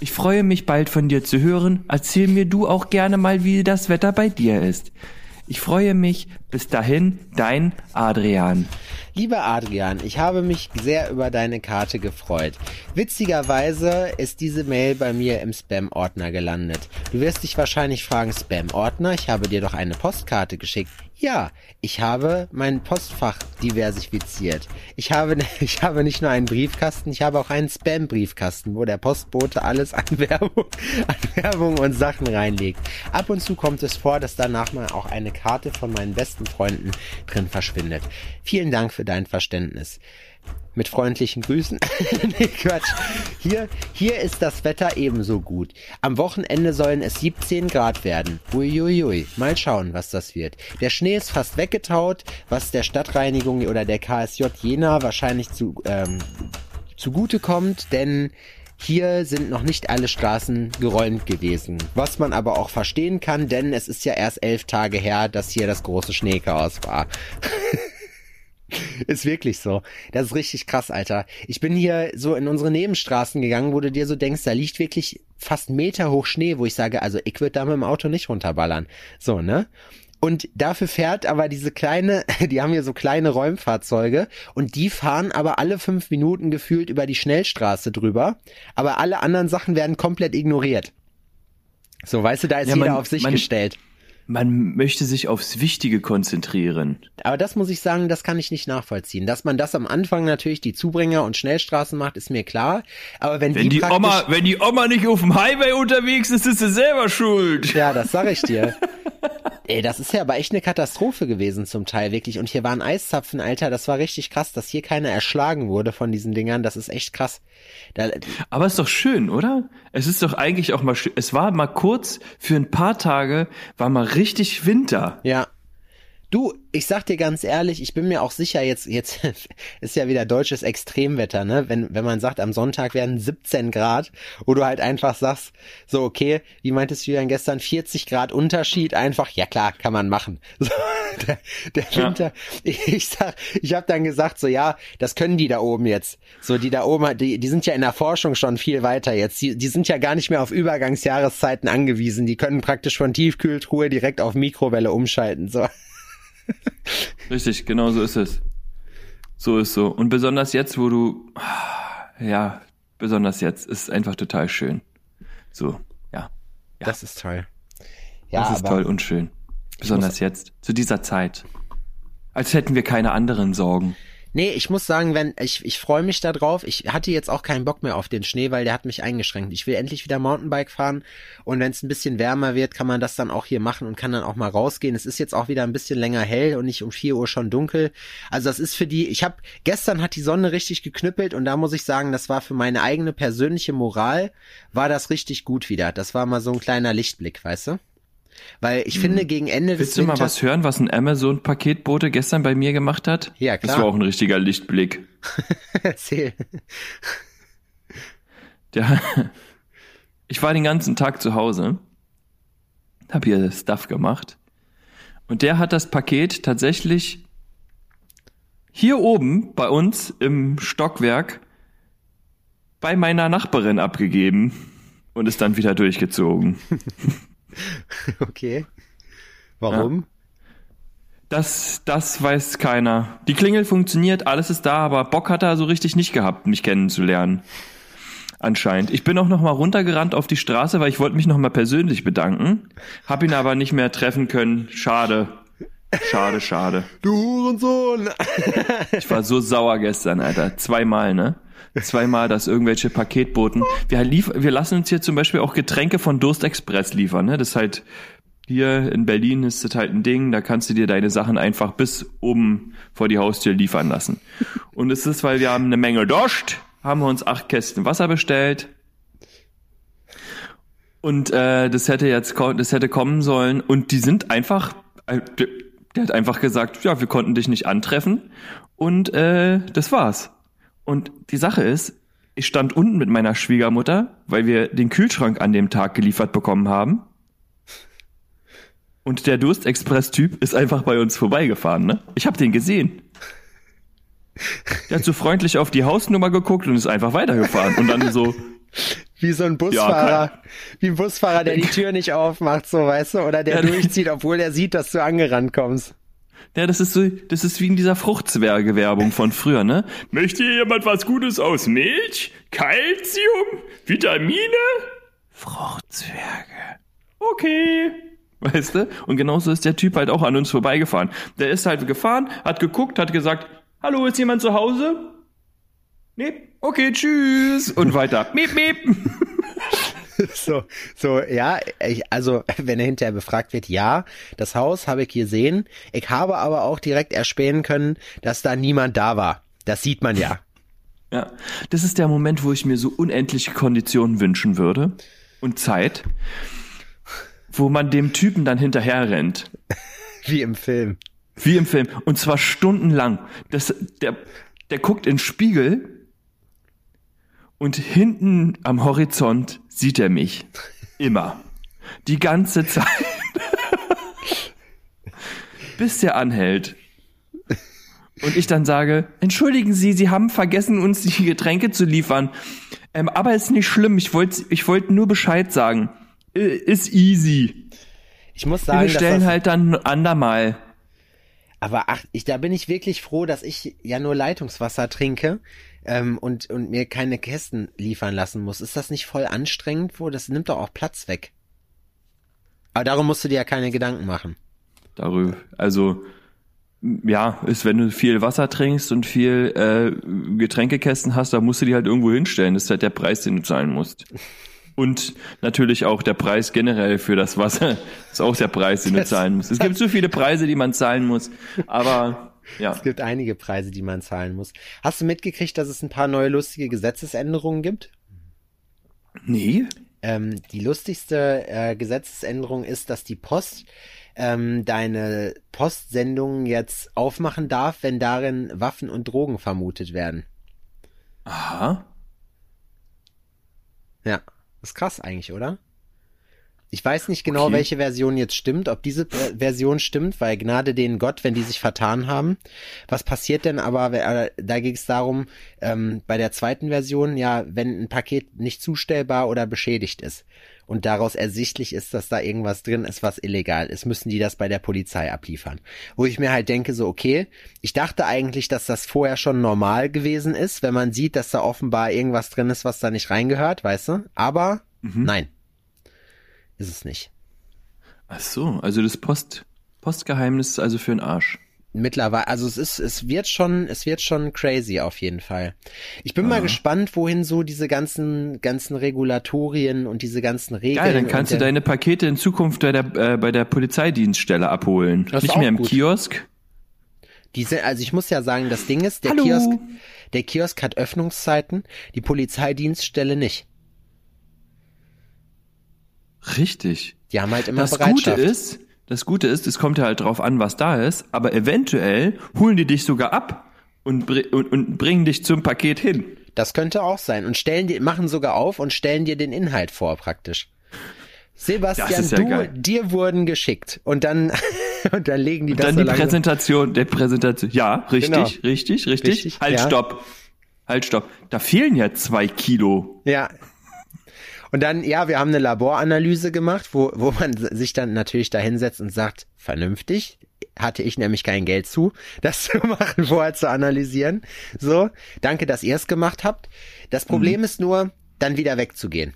Ich freue mich bald von dir zu hören. Erzähl mir du auch gerne mal, wie das Wetter bei dir ist. Ich freue mich. Bis dahin, dein Adrian. Lieber Adrian, ich habe mich sehr über deine Karte gefreut. Witzigerweise ist diese Mail bei mir im Spam-Ordner gelandet. Du wirst dich wahrscheinlich fragen, Spam-Ordner, ich habe dir doch eine Postkarte geschickt. Ja, ich habe mein Postfach diversifiziert. Ich habe, [LAUGHS] ich habe nicht nur einen Briefkasten, ich habe auch einen Spam-Briefkasten, wo der Postbote alles an Werbung, [LAUGHS] an Werbung und Sachen reinlegt. Ab und zu kommt es vor, dass danach mal auch eine Karte von meinen besten Freunden drin verschwindet. Vielen Dank für dein Verständnis. Mit freundlichen Grüßen. [LAUGHS] nee, Quatsch. Hier, hier ist das Wetter ebenso gut. Am Wochenende sollen es 17 Grad werden. Uiuiui. Mal schauen, was das wird. Der Schnee ist fast weggetaut, was der Stadtreinigung oder der KSJ Jena wahrscheinlich zu, ähm, zugute kommt, denn hier sind noch nicht alle Straßen geräumt gewesen. Was man aber auch verstehen kann, denn es ist ja erst elf Tage her, dass hier das große Schneechaos war. [LAUGHS] Ist wirklich so. Das ist richtig krass, Alter. Ich bin hier so in unsere Nebenstraßen gegangen, wo du dir so denkst, da liegt wirklich fast Meter hoch Schnee, wo ich sage, also ich würde da mit dem Auto nicht runterballern. So, ne? Und dafür fährt aber diese kleine, [LAUGHS] die haben hier so kleine Räumfahrzeuge und die fahren aber alle fünf Minuten gefühlt über die Schnellstraße drüber. Aber alle anderen Sachen werden komplett ignoriert. So, weißt du, da ist Ja, jeder man- auf sich man- gestellt. Man möchte sich aufs Wichtige konzentrieren. Aber das muss ich sagen, das kann ich nicht nachvollziehen. Dass man das am Anfang natürlich die Zubringer und Schnellstraßen macht, ist mir klar. Aber wenn, Wenn die, praktisch, Oma, wenn die Oma nicht auf dem Highway unterwegs ist, ist sie selber schuld. Ja, das sag ich dir. [LAUGHS] Ey, das ist ja aber echt eine Katastrophe gewesen zum Teil, wirklich. Und hier waren Eiszapfen, Alter, das war richtig krass, dass hier keiner erschlagen wurde von diesen Dingern. Das ist echt krass. Da, Aber ist doch schön, oder? Es ist doch eigentlich auch mal schön. Es war mal kurz, für ein paar Tage, war mal richtig Winter. ja. Du, ich sag dir ganz ehrlich, ich bin mir auch sicher, jetzt, jetzt [LAUGHS] ist ja wieder deutsches Extremwetter, ne? Wenn, wenn man sagt, am Sonntag werden 17 Grad, wo du halt einfach sagst, so, okay, wie meintest du dann gestern, 40 Grad Unterschied, einfach, ja klar, kann man machen. [LAUGHS] So, der, der Winter, ja. [LAUGHS] ich, ich sag, ich habe dann gesagt, so, ja, das können die da oben jetzt. So, die da oben, die, die sind ja in der Forschung schon viel weiter jetzt. Die, die sind ja gar nicht mehr auf Übergangsjahreszeiten angewiesen. Die können praktisch von Tiefkühltruhe direkt auf Mikrowelle umschalten, so. Richtig, genau so ist es. So ist so. Und besonders jetzt, wo du, ja, besonders jetzt, ist einfach total schön. So, ja. ja. Das ist toll. Ja, das ist toll und schön. Besonders jetzt, zu dieser Zeit. Als hätten wir keine anderen Sorgen. Nee, ich muss sagen, wenn ich ich freue mich da drauf. Ich hatte jetzt auch keinen Bock mehr auf den Schnee, weil der hat mich eingeschränkt. Ich will endlich wieder Mountainbike fahren und wenn es ein bisschen wärmer wird, kann man das dann auch hier machen und kann dann auch mal rausgehen. Es ist jetzt auch wieder ein bisschen länger hell und nicht um vier Uhr schon dunkel. Also das ist für die, ich habe gestern hat die Sonne richtig geknüppelt und da muss ich sagen, das war für meine eigene persönliche Moral war das richtig gut wieder. Das war mal so ein kleiner Lichtblick, weißt du? Weil ich finde, hm. gegen Ende Willst des Willst du mal was hören, was ein Amazon-Paketbote gestern bei mir gemacht hat? Ja, klar. Das war auch ein richtiger Lichtblick. [LAUGHS] Erzähl. Der, [LAUGHS] ich war den ganzen Tag zu Hause, hab hier Stuff gemacht und der hat das Paket tatsächlich hier oben bei uns im Stockwerk bei meiner Nachbarin abgegeben und ist dann wieder durchgezogen. [LAUGHS] [LAUGHS] okay. Warum? Ja. Das, das weiß keiner. Die Klingel funktioniert, alles ist da, aber Bock hat er so richtig nicht gehabt, mich kennenzulernen. Anscheinend. Ich bin auch noch mal runtergerannt auf die Straße, weil ich wollte mich noch mal persönlich bedanken. Hab ihn aber nicht mehr treffen können. Schade. Schade, schade. Du Hurensohn! ich war so sauer gestern, Alter. Zweimal, ne? Zweimal, dass irgendwelche Paketboten. Wir, lief, wir lassen uns hier zum Beispiel auch Getränke von Durst Express liefern. Ne? Das ist halt hier in Berlin ist das halt ein Ding, da kannst du dir deine Sachen einfach bis oben vor die Haustür liefern lassen. Und es ist, weil wir haben eine Menge Durst, haben wir uns acht Kästen Wasser bestellt. Und äh, das hätte jetzt das hätte kommen sollen. Und die sind einfach, äh, der hat einfach gesagt, ja, wir konnten dich nicht antreffen. Und äh, das war's. Und die Sache ist, ich stand unten mit meiner Schwiegermutter, weil wir den Kühlschrank an dem Tag geliefert bekommen haben. Und der Durstexpress-Typ ist einfach bei uns vorbeigefahren, ne? Ich habe den gesehen. Der hat so freundlich auf die Hausnummer geguckt und ist einfach weitergefahren. Und dann so. Wie so ein Busfahrer. Ja, wie ein Busfahrer, der die Tür nicht aufmacht, so, weißt du? Oder der ja, durchzieht, obwohl er sieht, dass du angerannt kommst. Ja, das ist so, das ist wie in dieser Fruchtzwerge-Werbung von früher, ne? Möchte jemand was Gutes aus Milch? Calcium? Vitamine? Fruchtzwerge. Okay. Weißt du? Und genauso ist der Typ halt auch an uns vorbeigefahren. Der ist halt gefahren, hat geguckt, hat gesagt, hallo, ist jemand zu Hause? Nee? Okay, tschüss. Und weiter. [LAUGHS] Miep, miep. [LAUGHS] so, so, ja, ich, also [LAUGHS] wenn er hinterher befragt wird, ja, das Haus habe ich gesehen. Ich habe aber auch direkt erspähen können, dass da niemand da war. Das sieht man ja. [LAUGHS] Ja, das ist der Moment, wo ich mir so unendliche Konditionen wünschen würde und Zeit, wo man dem Typen dann hinterher rennt. Wie im Film. Wie im Film. Und zwar stundenlang. Das, der, der guckt in den Spiegel und hinten am Horizont sieht er mich. Immer. Die ganze Zeit. Bis der anhält. Und ich dann sage, entschuldigen Sie, Sie haben vergessen, uns die Getränke zu liefern. Ähm, aber ist nicht schlimm, ich wollte ich wollt nur Bescheid sagen. Ist easy. Ich muss sagen, wir stellen halt dann andermal. Aber ach, ich, da bin ich wirklich froh, dass ich ja nur Leitungswasser trinke ähm, und, und mir keine Kästen liefern lassen muss. Ist das nicht voll anstrengend? Wo das nimmt doch auch Platz weg. Aber darum musst du dir ja keine Gedanken machen. Darüber, also ja, ist, wenn du viel Wasser trinkst und viel äh, Getränkekästen hast, da musst du die halt irgendwo hinstellen. Das ist halt der Preis, den du zahlen musst. Und natürlich auch der Preis generell für das Wasser [LAUGHS] ist auch der Preis, den du zahlen musst. Es gibt so viele Preise, die man zahlen muss, aber [LAUGHS] ja. Es gibt einige Preise, die man zahlen muss. Hast du mitgekriegt, dass es ein paar neue lustige Gesetzesänderungen gibt? Nee. Ähm, die lustigste äh, Gesetzesänderung ist, dass die Post ähm, deine Postsendungen jetzt aufmachen darf, wenn darin Waffen und Drogen vermutet werden. Aha. Ja, ist krass eigentlich, oder? Ich weiß nicht genau, Okay. welche Version jetzt stimmt, ob diese Version stimmt, weil Gnade denen Gott, wenn die sich vertan haben. Was passiert denn aber, äh, da ging es darum, ähm, bei der zweiten Version, ja, wenn ein Paket nicht zustellbar oder beschädigt ist und daraus ersichtlich ist, dass da irgendwas drin ist, was illegal ist, müssen die das bei der Polizei abliefern. Wo ich mir halt denke, so, okay, ich dachte eigentlich, dass das vorher schon normal gewesen ist, wenn man sieht, dass da offenbar irgendwas drin ist, was da nicht reingehört, weißt du? Aber nein ist es nicht. Ach so, also das Post, Postgeheimnis ist also für den Arsch. Mittlerweile, also es ist, es wird schon, es wird schon crazy auf jeden Fall. Ich bin mal gespannt, wohin so diese ganzen, ganzen Regulatorien und diese ganzen Regeln. Geil, dann kannst du deine Pakete in Zukunft bei der, äh, bei der Polizeidienststelle abholen. Das Nicht mehr im gut. Kiosk. Diese, also ich muss ja sagen, das Ding ist, der Hallo. Kiosk, der Kiosk hat Öffnungszeiten, die Polizeidienststelle nicht. Richtig. Die haben halt immer Das Gute Bereitschaft. ist, das Gute ist, es kommt ja halt drauf an, was da ist, aber eventuell holen die dich sogar ab und, und, und bringen dich zum Paket hin. Das könnte auch sein. Und stellen die, machen sogar auf und stellen dir den Inhalt vor, praktisch. Sebastian, ja du, geil. dir wurden geschickt. Und dann, [LAUGHS] und dann legen die das Dann so die langsam- Präsentation, der Präsentation. Ja, richtig, Genau. richtig, richtig. Richtig, halt, ja. stopp. Halt, stopp. Da fehlen ja zwei Kilo. Ja. Und dann, ja, wir haben eine Laboranalyse gemacht, wo, wo man sich dann natürlich da hinsetzt und sagt, vernünftig, hatte ich nämlich kein Geld zu, [LAUGHS] das zu machen, vorher zu analysieren. So, danke, dass ihr es gemacht habt. Das Problem ist nur, dann wieder wegzugehen.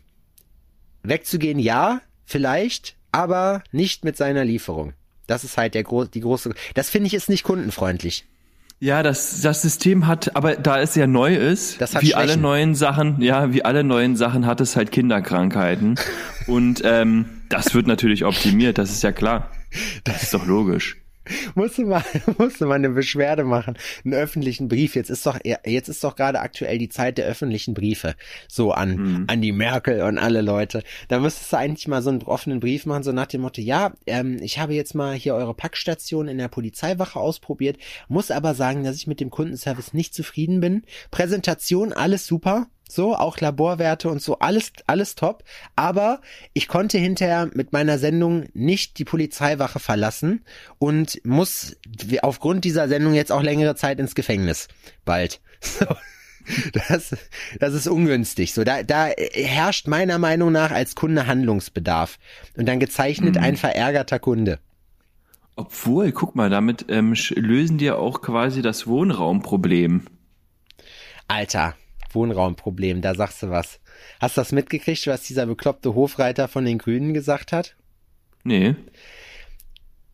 Wegzugehen, ja, vielleicht, aber nicht mit seiner Lieferung. Das ist halt der gro die große, das finde ich ist nicht kundenfreundlich. Ja, das, das System hat, aber da es ja neu ist, wie alle Schwächen. neuen Sachen, ja, wie alle neuen Sachen hat es halt Kinderkrankheiten. [LAUGHS] Und ähm, das wird natürlich optimiert, das ist ja klar. [LAUGHS] Das ist doch logisch. [LAUGHS] musste mal, [LAUGHS] musste mal eine Beschwerde machen, einen öffentlichen Brief. Jetzt ist doch, jetzt ist doch gerade aktuell die Zeit der öffentlichen Briefe. So an, an die Merkel und alle Leute. Da müsstest du eigentlich mal so einen offenen Brief machen, so nach dem Motto, ja, ähm, ich habe jetzt mal hier eure Packstation in der Polizeiwache ausprobiert, muss aber sagen, dass ich mit dem Kundenservice nicht zufrieden bin. Präsentation, alles super. So, auch Laborwerte und so, alles, alles top. Aber ich konnte hinterher mit meiner Sendung nicht die Polizeiwache verlassen und muss aufgrund dieser Sendung jetzt auch längere Zeit ins Gefängnis. Bald. [LAUGHS] So. Das, das ist ungünstig. So, da, da herrscht meiner Meinung nach als Kunde Handlungsbedarf. Und dann gezeichnet ein verärgerter Kunde. Obwohl, guck mal, damit ähm, lösen die ja auch quasi das Wohnraumproblem. Alter, Wohnraumproblem, da sagst du was. Hast du das mitgekriegt, was dieser bekloppte Hofreiter von den Grünen gesagt hat? Nee.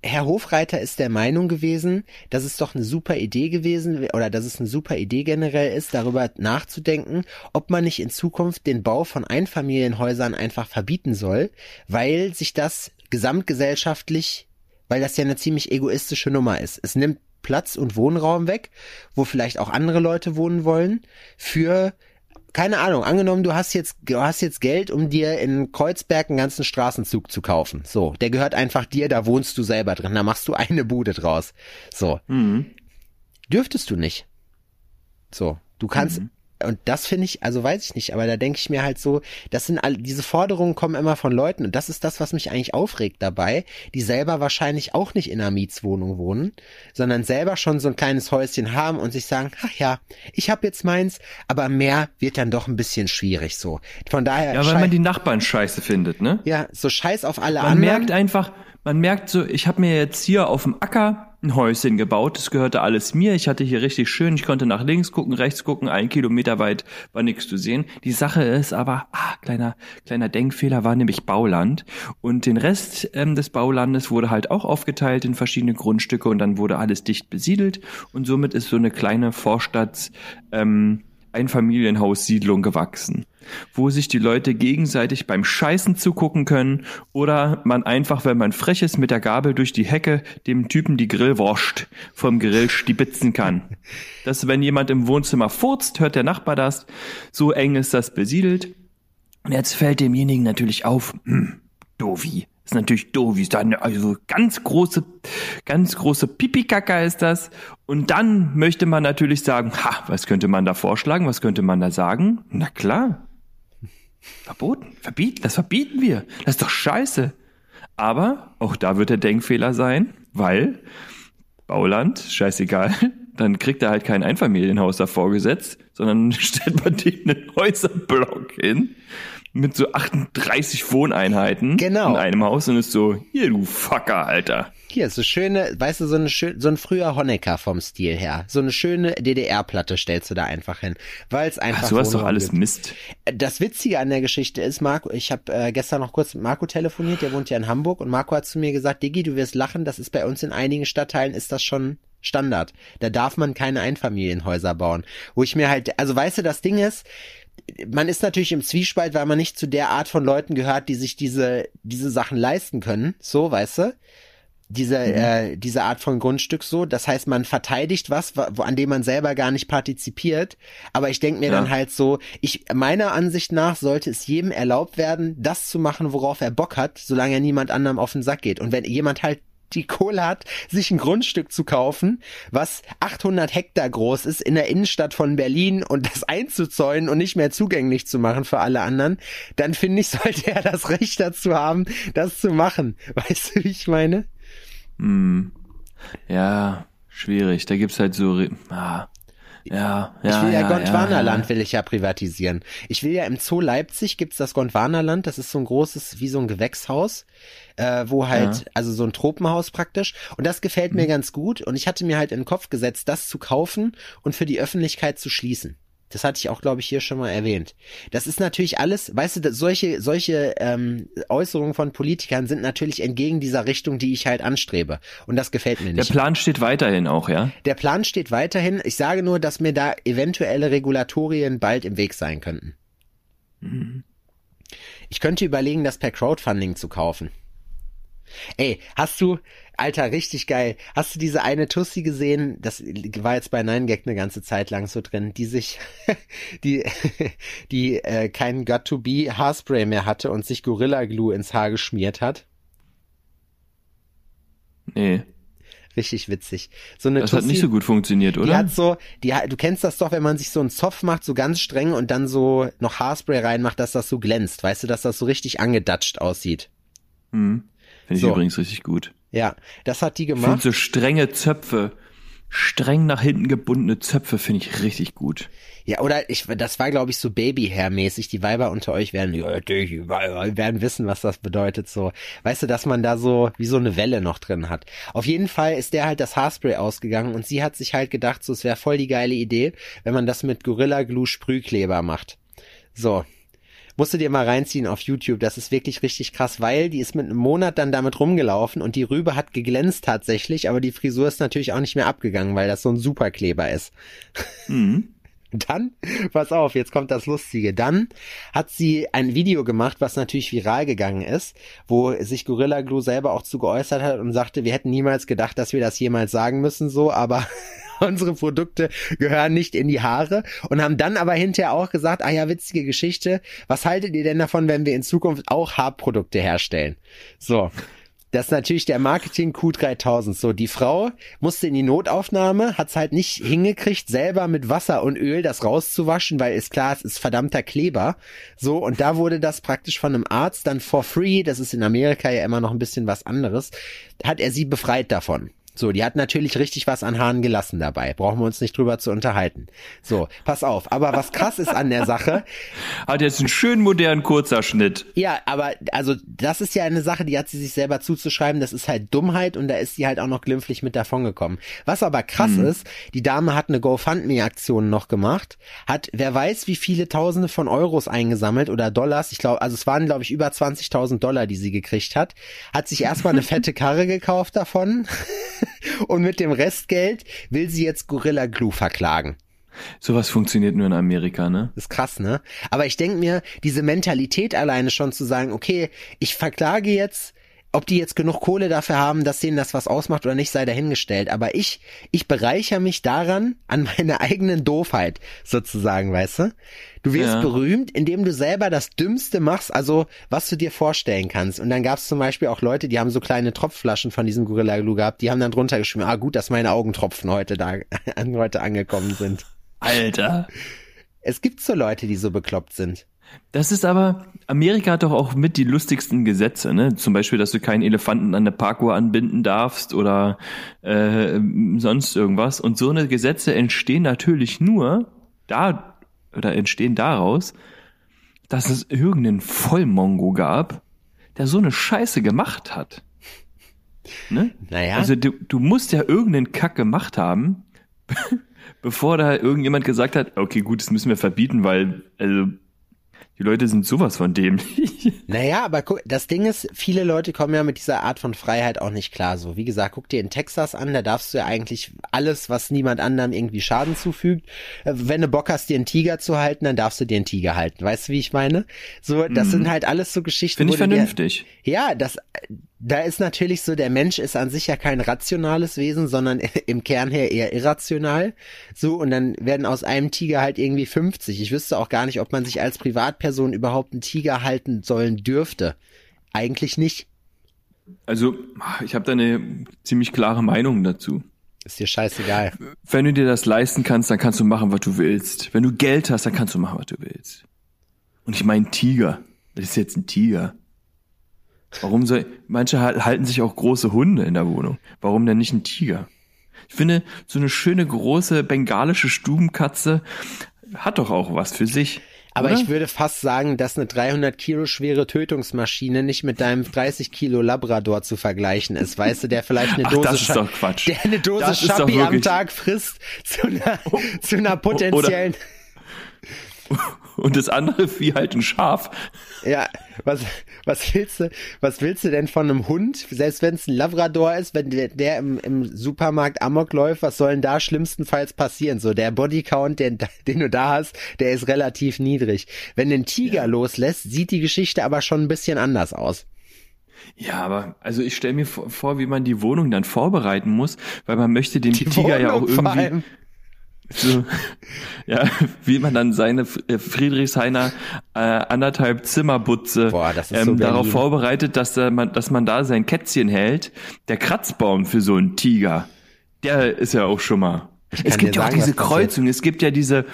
Herr Hofreiter ist der Meinung gewesen, dass es doch eine super Idee gewesen oder dass es eine super Idee generell ist, darüber nachzudenken, ob man nicht in Zukunft den Bau von Einfamilienhäusern einfach verbieten soll, weil sich das gesamtgesellschaftlich, weil das ja eine ziemlich egoistische Nummer ist. Es nimmt Platz und Wohnraum weg, wo vielleicht auch andere Leute wohnen wollen, für keine Ahnung, angenommen, du hast jetzt, du hast jetzt Geld, um dir in Kreuzberg einen ganzen Straßenzug zu kaufen. So, der gehört einfach dir, da wohnst du selber drin, da machst du eine Bude draus. So. Dürftest du nicht. So, du kannst, und das finde ich, also weiß ich nicht, aber da denke ich mir halt so, das sind all, diese Forderungen kommen immer von Leuten und das ist das, was mich eigentlich aufregt dabei, die selber wahrscheinlich auch nicht in einer Mietswohnung wohnen, sondern selber schon so ein kleines Häuschen haben und sich sagen, ach ja, ich habe jetzt meins, aber mehr wird dann doch ein bisschen schwierig so. Von daher, Ja, weil man die Nachbarn scheiße findet, ne? ja, so scheiß auf alle Man anderen. merkt einfach, man merkt so, ich habe mir jetzt hier auf dem Acker ein Häuschen gebaut, das gehörte alles mir. Ich hatte hier richtig schön, ich konnte nach links gucken, rechts gucken, ein Kilometer weit war nichts zu sehen. Die Sache ist aber, ah, kleiner, kleiner Denkfehler war nämlich Bauland. Und den Rest ähm, des Baulandes wurde halt auch aufgeteilt in verschiedene Grundstücke und dann wurde alles dicht besiedelt. Und somit ist so eine kleine Vorstadt, ähm, Einfamilienhaussiedlung gewachsen, wo sich die Leute gegenseitig beim Scheißen zugucken können oder man einfach, wenn man frech ist, mit der Gabel durch die Hecke dem Typen die Grillwurst vom Grill stibitzen kann. [LAUGHS] Dass wenn jemand im Wohnzimmer furzt, hört der Nachbar das. So eng ist das besiedelt. Und jetzt fällt demjenigen natürlich auf, hm, Dovi, ist natürlich doof, ist da, also ganz große, ganz große Pipikaka ist das. Und dann möchte man natürlich sagen, ha, was könnte man da vorschlagen, was könnte man da sagen? Na klar. Verboten, verbieten, das verbieten wir. Das ist doch scheiße. Aber auch da wird der Denkfehler sein, weil Bauland, scheißegal, [LAUGHS] dann kriegt er halt kein Einfamilienhaus davor gesetzt, sondern [LAUGHS] stellt man dem einen Häuserblock hin mit so 38 Wohneinheiten genau. in einem Haus und ist so, hier du Fucker, Alter. Hier, so schöne, weißt du, so, eine schön, so ein früher Honecker vom Stil her. So eine schöne DDR-Platte stellst du da einfach hin, weil es einfach Ach, sowas doch alles gibt. Mist. Das Witzige an der Geschichte ist, Marco, ich habe äh, gestern noch kurz mit Marco telefoniert, der wohnt ja in Hamburg und Marco hat zu mir gesagt, Diggi, du wirst lachen, das ist bei uns in einigen Stadtteilen ist das schon Standard. Da darf man keine Einfamilienhäuser bauen. Wo ich mir halt, also weißt du, das Ding ist, man ist natürlich im Zwiespalt, weil man nicht zu der Art von Leuten gehört, die sich diese, diese Sachen leisten können. So, weißt du? Diese, mhm. äh, diese Art von Grundstück so. Das heißt, man verteidigt was, wo, an dem man selber gar nicht partizipiert. Aber ich denke mir ja. dann halt so, ich, meiner Ansicht nach sollte es jedem erlaubt werden, das zu machen, worauf er Bock hat, solange er niemand anderem auf den Sack geht. Und wenn jemand halt die Kohle hat, sich ein Grundstück zu kaufen, was 800 Hektar groß ist in der Innenstadt von Berlin und das einzuzäunen und nicht mehr zugänglich zu machen für alle anderen, dann finde ich, [LAUGHS] sollte er das Recht dazu haben, das zu machen. Weißt du, wie ich meine? Hm. Ja, schwierig. Da gibt's halt so, ah, ja, ja, ich will ja, ja Gondwanaland ja, will ich ja privatisieren. Ich will ja im Zoo Leipzig gibt's das Gondwanaland, das ist so ein großes, wie so ein Gewächshaus, äh, wo halt, also so ein Tropenhaus praktisch. Und das gefällt mir mhm. ganz gut. Und ich hatte mir halt in den Kopf gesetzt, das zu kaufen und für die Öffentlichkeit zu schließen. Das hatte ich auch, glaube ich, hier schon mal erwähnt. Das ist natürlich alles, weißt du, solche, solche ähm, Äußerungen von Politikern sind natürlich entgegen dieser Richtung, die ich halt anstrebe. Und das gefällt mir nicht. Der Plan steht weiterhin auch, ja? Der Plan steht weiterhin. Ich sage nur, dass mir da eventuelle Regulatorien bald im Weg sein könnten. Mhm. Ich könnte überlegen, das per Crowdfunding zu kaufen. Ey, hast du, Alter, richtig geil. Hast du diese eine Tussi gesehen? Das war jetzt bei Nine Gag eine ganze Zeit lang so drin, die sich, [LAUGHS] die, [LAUGHS] die äh, keinen Got to Be Haarspray mehr hatte und sich Gorilla Glue ins Haar geschmiert hat. Nee. Richtig witzig. So eine das Tussi, hat nicht so gut funktioniert, oder? Die hat so, die, du kennst das doch, wenn man sich so einen Zopf macht, so ganz streng und dann so noch Haarspray reinmacht, dass das so glänzt. Weißt du, dass das so richtig angedatscht aussieht. Mhm. Finde ich so. übrigens richtig gut. Ja, das hat die gemacht. Ich so strenge Zöpfe, streng nach hinten gebundene Zöpfe finde ich richtig gut. Ja, oder ich, das war glaube ich so Babyhair-mäßig. Die Weiber unter euch werden, ja, die werden wissen, was das bedeutet. So, weißt du, dass man da so wie so eine Welle noch drin hat. Auf jeden Fall ist der halt das Haarspray ausgegangen und sie hat sich halt gedacht, so es wäre voll die geile Idee, wenn man das mit Gorilla Glue Sprühkleber macht. So, Musst du dir mal reinziehen auf YouTube. Das ist wirklich richtig krass, weil die ist mit einem Monat dann damit rumgelaufen und die Rübe hat geglänzt tatsächlich, aber die Frisur ist natürlich auch nicht mehr abgegangen, weil das so ein Superkleber ist. Mhm. [LAUGHS] Dann, pass auf, jetzt kommt das Lustige. Dann hat sie ein Video gemacht, was natürlich viral gegangen ist, wo sich Gorilla Glue selber auch zu geäußert hat und sagte, wir hätten niemals gedacht, dass wir das jemals sagen müssen, so, aber [LAUGHS] [LAUGHS] unsere Produkte gehören nicht in die Haare und haben dann aber hinterher auch gesagt, ah ja, witzige Geschichte, was haltet ihr denn davon, wenn wir in Zukunft auch Haarprodukte herstellen? So. Das ist natürlich der Marketing Q3000. So, die Frau musste in die Notaufnahme, hat's halt nicht hingekriegt, selber mit Wasser und Öl das rauszuwaschen, weil ist klar, es ist verdammter Kleber. So, und da wurde das praktisch von einem Arzt dann for free, das ist in Amerika ja immer noch ein bisschen was anderes, hat er sie befreit davon. So, die hat natürlich richtig was an Haaren gelassen dabei. Brauchen wir uns nicht drüber zu unterhalten. So, pass auf. Aber was krass ist an der Sache. [LAUGHS] Hat jetzt einen schönen modernen kurzer Schnitt. Ja, aber also das ist ja eine Sache, die hat sie sich selber zuzuschreiben. Das ist halt Dummheit und da ist sie halt auch noch glimpflich mit davon gekommen. Was aber krass mhm. ist, die Dame hat eine GoFundMe-Aktion noch gemacht, hat wer weiß wie viele Tausende von Euros eingesammelt oder Dollars. Ich glaube, also es waren glaube ich über 20.000 Dollar, die sie gekriegt hat. Hat sich erstmal eine [LAUGHS] fette Karre gekauft davon. Und mit dem Restgeld will sie jetzt Gorilla Glue verklagen. Sowas funktioniert nur in Amerika, ne? ist krass, ne? Aber ich denke mir, diese Mentalität alleine schon zu sagen, okay, ich verklage jetzt ob die jetzt genug Kohle dafür haben, dass denen das was ausmacht oder nicht, sei dahingestellt. Aber ich, ich bereichere mich daran, an meiner eigenen Doofheit, sozusagen, weißt du? Du wirst Ja. berühmt, indem du selber das Dümmste machst, also was du dir vorstellen kannst. Und dann gab es zum Beispiel auch Leute, die haben so kleine Tropfflaschen von diesem Gorilla Glue gehabt, die haben dann drunter geschrieben, ah gut, dass meine Augentropfen heute da, [LAUGHS] heute angekommen sind. Alter. Es gibt so Leute, die so bekloppt sind. Das ist aber, Amerika hat doch auch mit die lustigsten Gesetze, ne? Zum Beispiel, dass du keinen Elefanten an eine Parkuhr anbinden darfst oder äh, sonst irgendwas. Und so eine Gesetze entstehen natürlich nur da oder entstehen daraus, dass es irgendeinen Vollmongo gab, der so eine Scheiße gemacht hat. Ne? Naja. Also du, du musst ja irgendeinen Kack gemacht haben, [LAUGHS] bevor da irgendjemand gesagt hat, okay, gut, das müssen wir verbieten, weil also die Leute sind sowas von dämlich. [LAUGHS] Naja, aber guck, das Ding ist, viele Leute kommen ja mit dieser Art von Freiheit auch nicht klar. So, wie gesagt, guck dir in Texas an, da darfst du ja eigentlich alles, was niemand anderem irgendwie Schaden zufügt. Äh, Wenn du Bock hast, dir einen Tiger zu halten, dann darfst du dir einen Tiger halten. Weißt du, wie ich meine? So, das sind halt alles so Geschichten. Finde ich du dir- vernünftig. Ja, das, da ist natürlich so, der Mensch ist an sich ja kein rationales Wesen, sondern [LAUGHS] im Kern her eher irrational. So, und dann werden aus einem Tiger halt irgendwie 50. Ich wüsste auch gar nicht, ob man sich als Privatperson überhaupt einen Tiger halten sollen dürfte. Eigentlich nicht. Also, ich habe da eine ziemlich klare Meinung dazu. Ist dir scheißegal. Wenn du dir das leisten kannst, dann kannst du machen, was du willst. Wenn du Geld hast, dann kannst du machen, was du willst. Und ich meine Tiger. Das ist jetzt ein Tiger. Warum soll, manche hal- halten sich auch große Hunde in der Wohnung. Warum denn nicht ein Tiger? Ich finde, so eine schöne große bengalische Stubenkatze hat doch auch was für sich. Aber oder? ich würde fast sagen, dass eine 300 Kilo schwere Tötungsmaschine nicht mit deinem 30 Kilo Labrador zu vergleichen ist. Weißt du, der vielleicht eine Ach, Dose, das ist doch Quatsch. der eine Dose Das Schappi am Tag frisst zu einer, zu einer potenziellen, [LAUGHS] Und das andere Vieh halt ein Schaf. Ja, was, was willst du, was willst du denn von einem Hund? Selbst wenn es ein Labrador ist, wenn der, der im, im Supermarkt Amok läuft, was soll denn da schlimmstenfalls passieren? So, der Bodycount, den, [LAUGHS] den du da hast, der ist relativ niedrig. Wenn einen Tiger loslässt, sieht die Geschichte aber schon ein bisschen anders aus. Ja, aber also ich stelle mir vor, wie man die Wohnung dann vorbereiten muss, weil man möchte dem Tiger ja auch Wohnung irgendwie. So, ja, wie man dann seine äh, Friedrichshainer äh, anderthalb Zimmerbutze Boah, ist so ähm, darauf vorbereitet, dass, da man, dass man da sein Kätzchen hält. Der Kratzbaum für so einen Tiger, der ist ja auch schon mal. Es gibt ja auch sagen, diese was passiert. Kreuzung, es gibt ja diese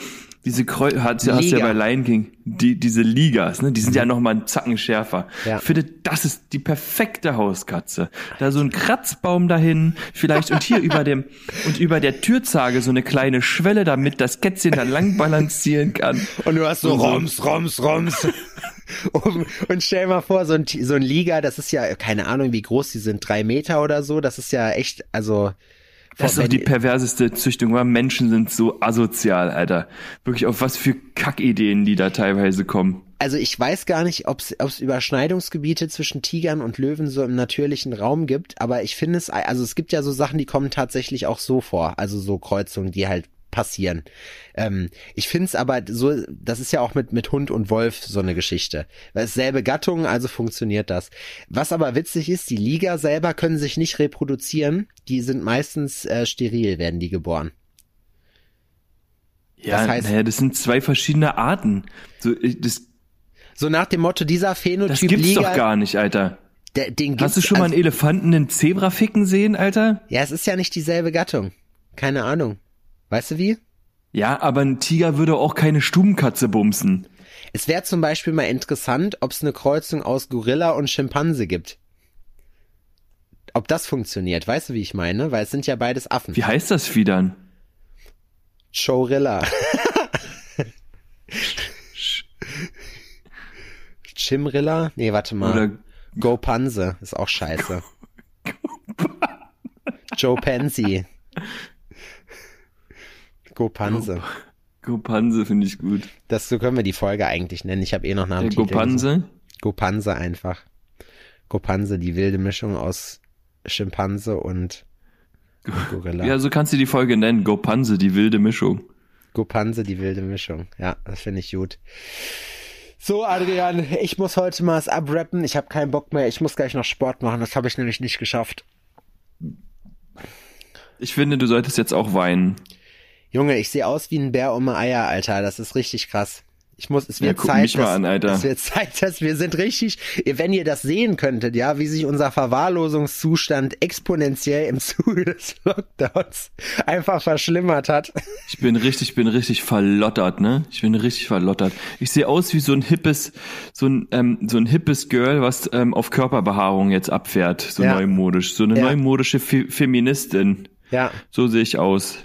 diese Kreu hat hast du ja bei Lion King, die, diese Ligas, ne, die sind ja noch mal einen Zacken schärfer. Ja. Ich finde, das ist die perfekte Hauskatze. Da so ein Kratzbaum dahin, vielleicht und hier [LAUGHS] über dem und über der Türzage so eine kleine Schwelle, damit das Kätzchen da lang balancieren kann. Und du hast so so- Roms, Roms, Roms. [LAUGHS] und, und stell mal vor, so ein, so ein Liga, das ist ja, keine Ahnung, wie groß die sind, drei Meter oder so, das ist ja echt, also. Das ist doch die perverseste Züchtung, weil Menschen sind so asozial, Alter. Wirklich auf was für Kackideen, die da teilweise kommen. also ich weiß gar nicht, ob es Überschneidungsgebiete zwischen Tigern und Löwen so im natürlichen Raum gibt, aber ich finde es, also es gibt ja so Sachen, die kommen tatsächlich auch so vor, also so Kreuzungen, die halt passieren. Ähm, ich finde es aber so, das ist ja auch mit, mit Hund und Wolf so eine Geschichte. Weil es selbe Gattung, also funktioniert das. Was aber witzig ist, die Liga selber können sich nicht reproduzieren, die sind meistens äh, steril, werden die geboren. Ja, Das heißt- naja, das sind zwei verschiedene Arten. So, ich- das, So nach dem Motto, dieser das Phänotyp gibt's Liga, doch gar nicht, Alter. der, den Hast du schon mal also- einen Elefanten einen Zebra ficken sehen, Alter? Ja, es ist ja nicht dieselbe Gattung. Keine Ahnung. Weißt du wie? Ja, aber ein Tiger würde auch keine Stubenkatze bumsen. Es wäre zum Beispiel mal interessant, ob es eine Kreuzung aus Gorilla und Schimpanse gibt. Ob das funktioniert, weißt du, wie ich meine? Weil es sind ja beides Affen. Wie heißt das Vieh dann? Chorilla. Chimrilla? Nee, warte mal. Oder Gopanse ist auch scheiße. Joe Pansy. Gopanse. Gopanse finde ich gut. Das so können wir die Folge eigentlich nennen. Ich habe eh noch dem Der. Gopanse? Gopanse einfach. Gopanse, die wilde Mischung aus Schimpanse und Gorilla. Ja, so kannst du die Folge nennen. Gopanse, die wilde Mischung. Gopanse, die wilde Mischung. Ja, das finde ich gut. So, Adrian, ich muss heute mal es abrappen. Ich habe keinen Bock mehr. Ich muss gleich noch Sport machen. Das habe ich nämlich nicht geschafft. Ich finde, du solltest jetzt auch weinen. Junge, ich sehe aus wie ein Bär um Eier, Alter. Das ist richtig krass. Ich muss, es wird guck Zeit, dass, an, Alter. es wird Zeit, dass wir sind richtig, wenn ihr das sehen könntet, ja, wie sich unser Verwahrlosungszustand exponentiell im Zuge des Lockdowns einfach verschlimmert hat. Ich bin richtig, bin richtig verlottert, ne? Ich bin richtig verlottert. Ich sehe aus wie so ein hippes, so ein, ähm, so ein hippes Girl, was ähm, auf Körperbehaarung jetzt abfährt, so Ja. neumodisch. So eine Ja. neumodische Fe Feministin. Ja, So sehe ich aus.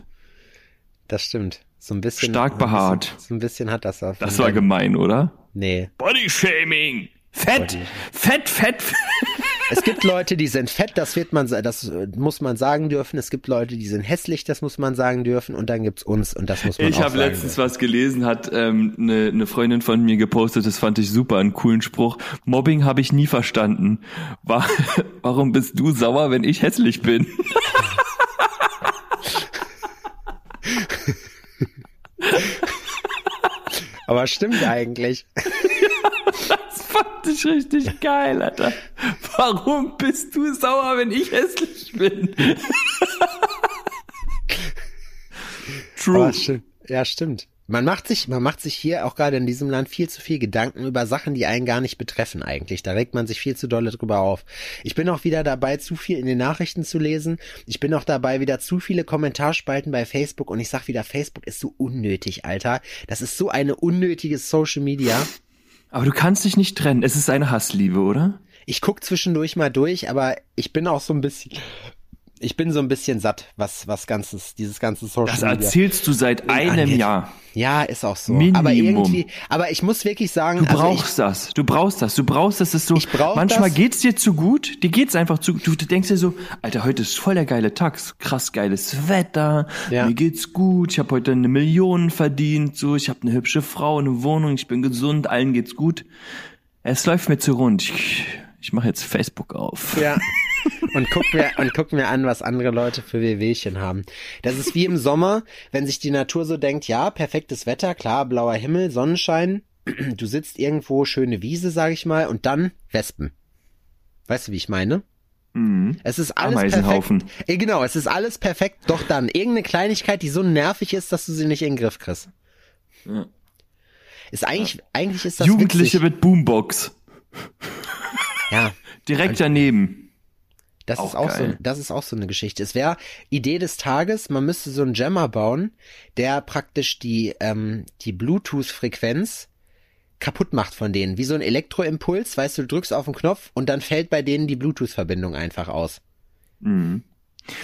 Das stimmt. So ein bisschen. Stark behaart. So ein bisschen hat das auch. Das war gemein, oder? Nee. Bodyshaming! Fett! Fett, fett, fett! Es gibt [LAUGHS] Leute, die sind fett, das wird man, das äh, muss man sagen dürfen. Es gibt Leute, die sind hässlich, das muss man sagen dürfen. Und dann gibt's uns und das muss man Ich auch habe sagen letztens dürfen. was gelesen, hat ähm, eine ne Freundin von mir gepostet, das fand ich super, einen coolen Spruch. Mobbing habe ich nie verstanden. War, [LAUGHS] warum bist du sauer, wenn ich hässlich bin? [LAUGHS] Aber stimmt eigentlich. [LAUGHS] Das fand ich richtig geil, Alter. Warum bist du sauer, wenn ich hässlich bin? True. Ja, stimmt. Man macht sich, man macht sich hier auch gerade in diesem Land viel zu viel Gedanken über Sachen, die einen gar nicht betreffen eigentlich. Da regt man sich viel zu dolle drüber auf. Ich bin auch wieder dabei, zu viel in den Nachrichten zu lesen. Ich bin auch dabei, wieder zu viele Kommentarspalten bei Facebook und ich sag wieder, Facebook ist so unnötig, Alter. Das ist so eine unnötige Social Media. Aber du kannst dich nicht trennen. Es ist eine Hassliebe, oder? Ich guck zwischendurch mal durch, aber ich bin auch so ein bisschen, ich bin so ein bisschen satt, was, was ganzes, dieses ganze Social Das Media. erzählst du seit einem jetzt- Jahr. Ja, ist auch so. Minimum. Aber irgendwie, aber ich muss wirklich sagen, Du also brauchst das. Du brauchst das. Du brauchst das. Ist so. Ich brauch manchmal das. geht's dir zu gut. Dir geht's einfach zu. Du, du denkst dir so, Alter, heute ist voll der geile Tag. Krass geiles Wetter. Ja. Mir geht's gut. Ich habe heute eine Million verdient. So, ich habe eine hübsche Frau, eine Wohnung. Ich bin gesund. Allen geht's gut. Es läuft mir zu rund. Ich, ich mache jetzt Facebook auf. ja. [LAUGHS] Und guck mir, und guck mir an, was andere Leute für Wehwehchen haben. Das ist wie im Sommer, wenn sich die Natur so denkt, ja, perfektes Wetter, klar, blauer Himmel, Sonnenschein, du sitzt irgendwo, schöne Wiese, sag ich mal, und dann Wespen. Weißt du, wie ich meine? Mhm. Es ist alles perfekt. Äh, Genau, es ist alles perfekt, doch dann irgendeine Kleinigkeit, die so nervig ist, dass du sie nicht in den Griff kriegst. Ja. Ist eigentlich, eigentlich ist das Jugendliche witzig. mit Boombox. Ja, Direkt daneben. das Auch ist auch so, geil. das ist auch so eine Geschichte. Es wäre Idee des Tages, man müsste so einen Jammer bauen, der praktisch die, ähm, die Bluetooth-Frequenz kaputt macht von denen. Wie so ein Elektroimpuls, weißt du, du drückst auf den Knopf und dann fällt bei denen die Bluetooth-Verbindung einfach aus. Mhm.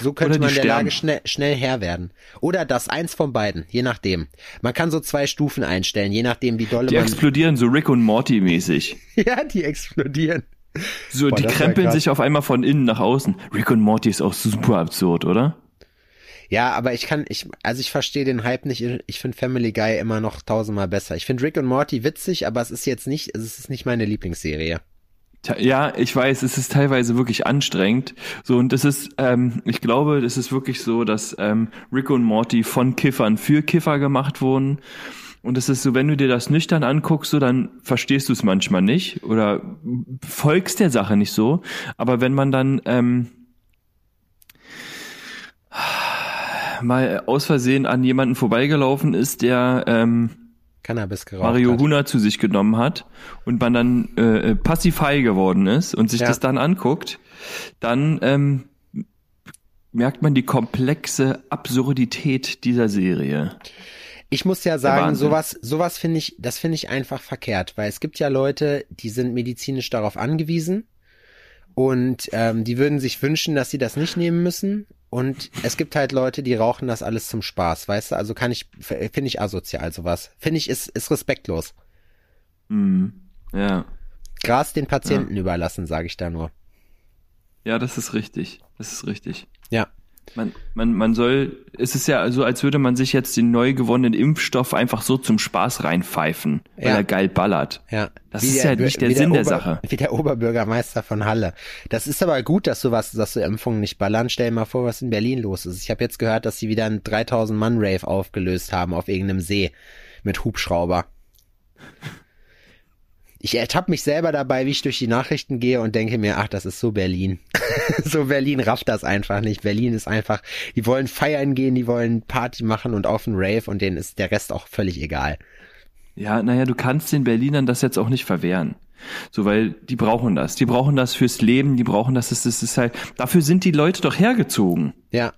So könnte die man der sterben. Lage schnell, schnell Herr werden. Oder das, eins von beiden, je nachdem. Man kann so zwei Stufen einstellen, je nachdem, wie dolle Die man... explodieren so Rick und Morty mäßig. [LAUGHS] ja, die explodieren. So, Boah, die das krempeln sich auf einmal von innen nach außen. Rick und Morty ist auch super absurd, oder? Ja, aber ich kann, ich, also ich verstehe den Hype nicht. Ich finde Family Guy immer noch tausendmal besser. Ich finde Rick und Morty witzig, aber es ist jetzt nicht, es ist nicht meine Lieblingsserie. Ja, ich weiß, es ist teilweise wirklich anstrengend. So, und es ist, ähm, ich glaube, es ist wirklich so, dass ähm, Rick und Morty von Kiffern für Kiffer gemacht wurden. Und es ist so, wenn du dir das nüchtern anguckst, so dann verstehst du es manchmal nicht oder folgst der Sache nicht so. Aber wenn man dann ähm, mal aus Versehen an jemanden vorbeigelaufen ist, der ähm, Cannabis geraucht Mario hat. Huna zu sich genommen hat und man dann äh, passivhigh geworden ist und sich Ja. das dann anguckt, dann ähm, merkt man die komplexe Absurdität dieser Serie. Ich muss ja sagen, sowas, sowas finde ich, das finde ich einfach verkehrt, weil es gibt ja Leute, die sind medizinisch darauf angewiesen und ähm, die würden sich wünschen, dass sie das nicht nehmen müssen. Und es gibt halt Leute, die rauchen das alles zum Spaß, weißt du? Also kann ich, finde ich asozial sowas. Finde ich, ist, ist respektlos. Mhm. Ja. Gras den Patienten überlassen, sage ich da nur. Ja, das ist richtig. Das ist richtig. Ja. Man, man, man soll, es ist ja so, als würde man sich jetzt den neu gewonnenen Impfstoff einfach so zum Spaß reinpfeifen, weil Ja. er geil ballert. Ja. Das Wie ist der- ja nicht der Sinn der Ober- Sache. [LAUGHS] Wie der Oberbürgermeister von Halle. Das ist aber gut, dass sowas, dass so Impfungen nicht ballern. Stell dir mal vor, was in Berlin los ist. Ich habe jetzt gehört, dass sie wieder einen 3000 Mann Rave aufgelöst haben auf irgendeinem See mit Hubschrauber. Ich ertappe mich selber dabei, wie ich durch die Nachrichten gehe und denke mir, ach, das ist so Berlin. [LAUGHS] so Berlin rafft das einfach nicht. Berlin ist einfach, die wollen feiern gehen, die wollen Party machen und auf den Rave und denen ist der Rest auch völlig egal. Ja, naja, du kannst den Berlinern das jetzt auch nicht verwehren. So, weil die brauchen das. Die brauchen das fürs Leben, die brauchen das, das, das ist halt, dafür sind die Leute doch hergezogen. Ja.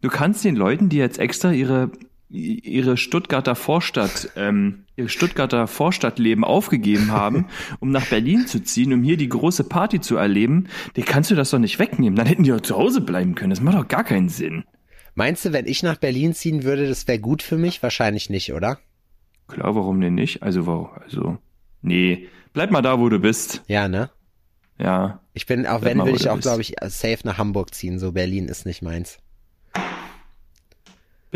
Du kannst den Leuten, die jetzt extra ihre, ihre Stuttgarter Vorstadt, ähm, ihr Stuttgarter Vorstadtleben aufgegeben haben, [LAUGHS] um nach Berlin zu ziehen, um hier die große Party zu erleben, die kannst du das doch nicht wegnehmen. Dann hätten die doch zu Hause bleiben können. Das macht doch gar keinen Sinn. Meinst du, wenn ich nach Berlin ziehen würde, das wäre gut für mich? Wahrscheinlich nicht, oder? Klar, warum denn nicht? Also, wow, also, nee, bleib mal da, wo du bist. Ja, ne? Ja. Ich bin, auch wenn, wo ich auch, glaube ich, safe nach Hamburg ziehen. So Berlin ist nicht meins.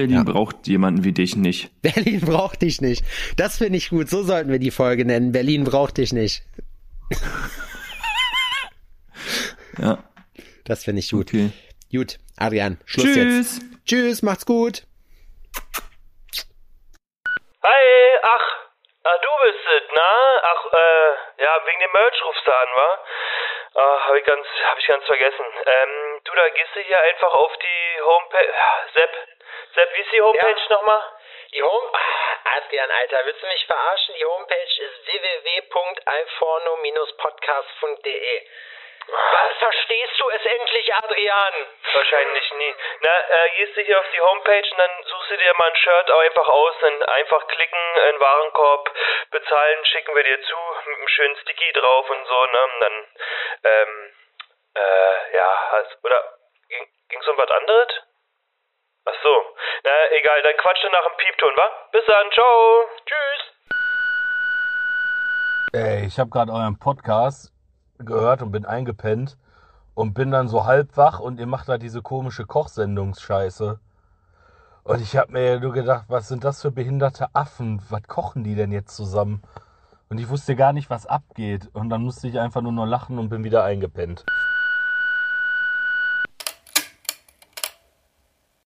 Berlin Ja. braucht jemanden wie dich nicht. [LAUGHS] Berlin braucht dich nicht. Das finde ich gut. So sollten wir die Folge nennen. Berlin braucht dich nicht. Ja. Das finde ich gut. Okay. Gut, Adrian, Schluss jetzt. Tschüss. Tschüss, macht's gut. Hi, ach, ah, du bist es, na? Ach, äh, ja, wegen dem Merch rufst du an, wa? Ah, hab ich ganz, hab ich ganz vergessen. Ähm, du, da gehst du hier einfach auf die Homepage. Sepp, Sepp, wie ist die Homepage nochmal? Die Home... Adrian, Alter, willst du mich verarschen? Die Homepage ist www.alforno-podcast.de. Wann verstehst du es endlich, Adrian? Wahrscheinlich nie. Na, äh, gehst du hier auf die Homepage und dann suchst du dir mal ein Shirt einfach aus, dann einfach klicken, in Warenkorb, bezahlen, schicken wir dir zu, mit einem schönen Sticky drauf und so, ne? Und dann, ähm, äh, ja, hast, oder ging, ging's um was anderes? Ach so. Na, egal, dann quatsch nach dem Piepton, wa? Bis dann, ciao. Tschüss. Ey, ich habe gerade euren Podcast gehört und bin eingepennt und bin dann so halb wach und ihr macht da diese komische Kochsendungsscheiße. Und ich habe mir nur gedacht, was sind das für behinderte Affen? Was kochen die denn jetzt zusammen? Und ich wusste gar nicht, was abgeht. Und dann musste ich einfach nur noch lachen und bin wieder eingepennt.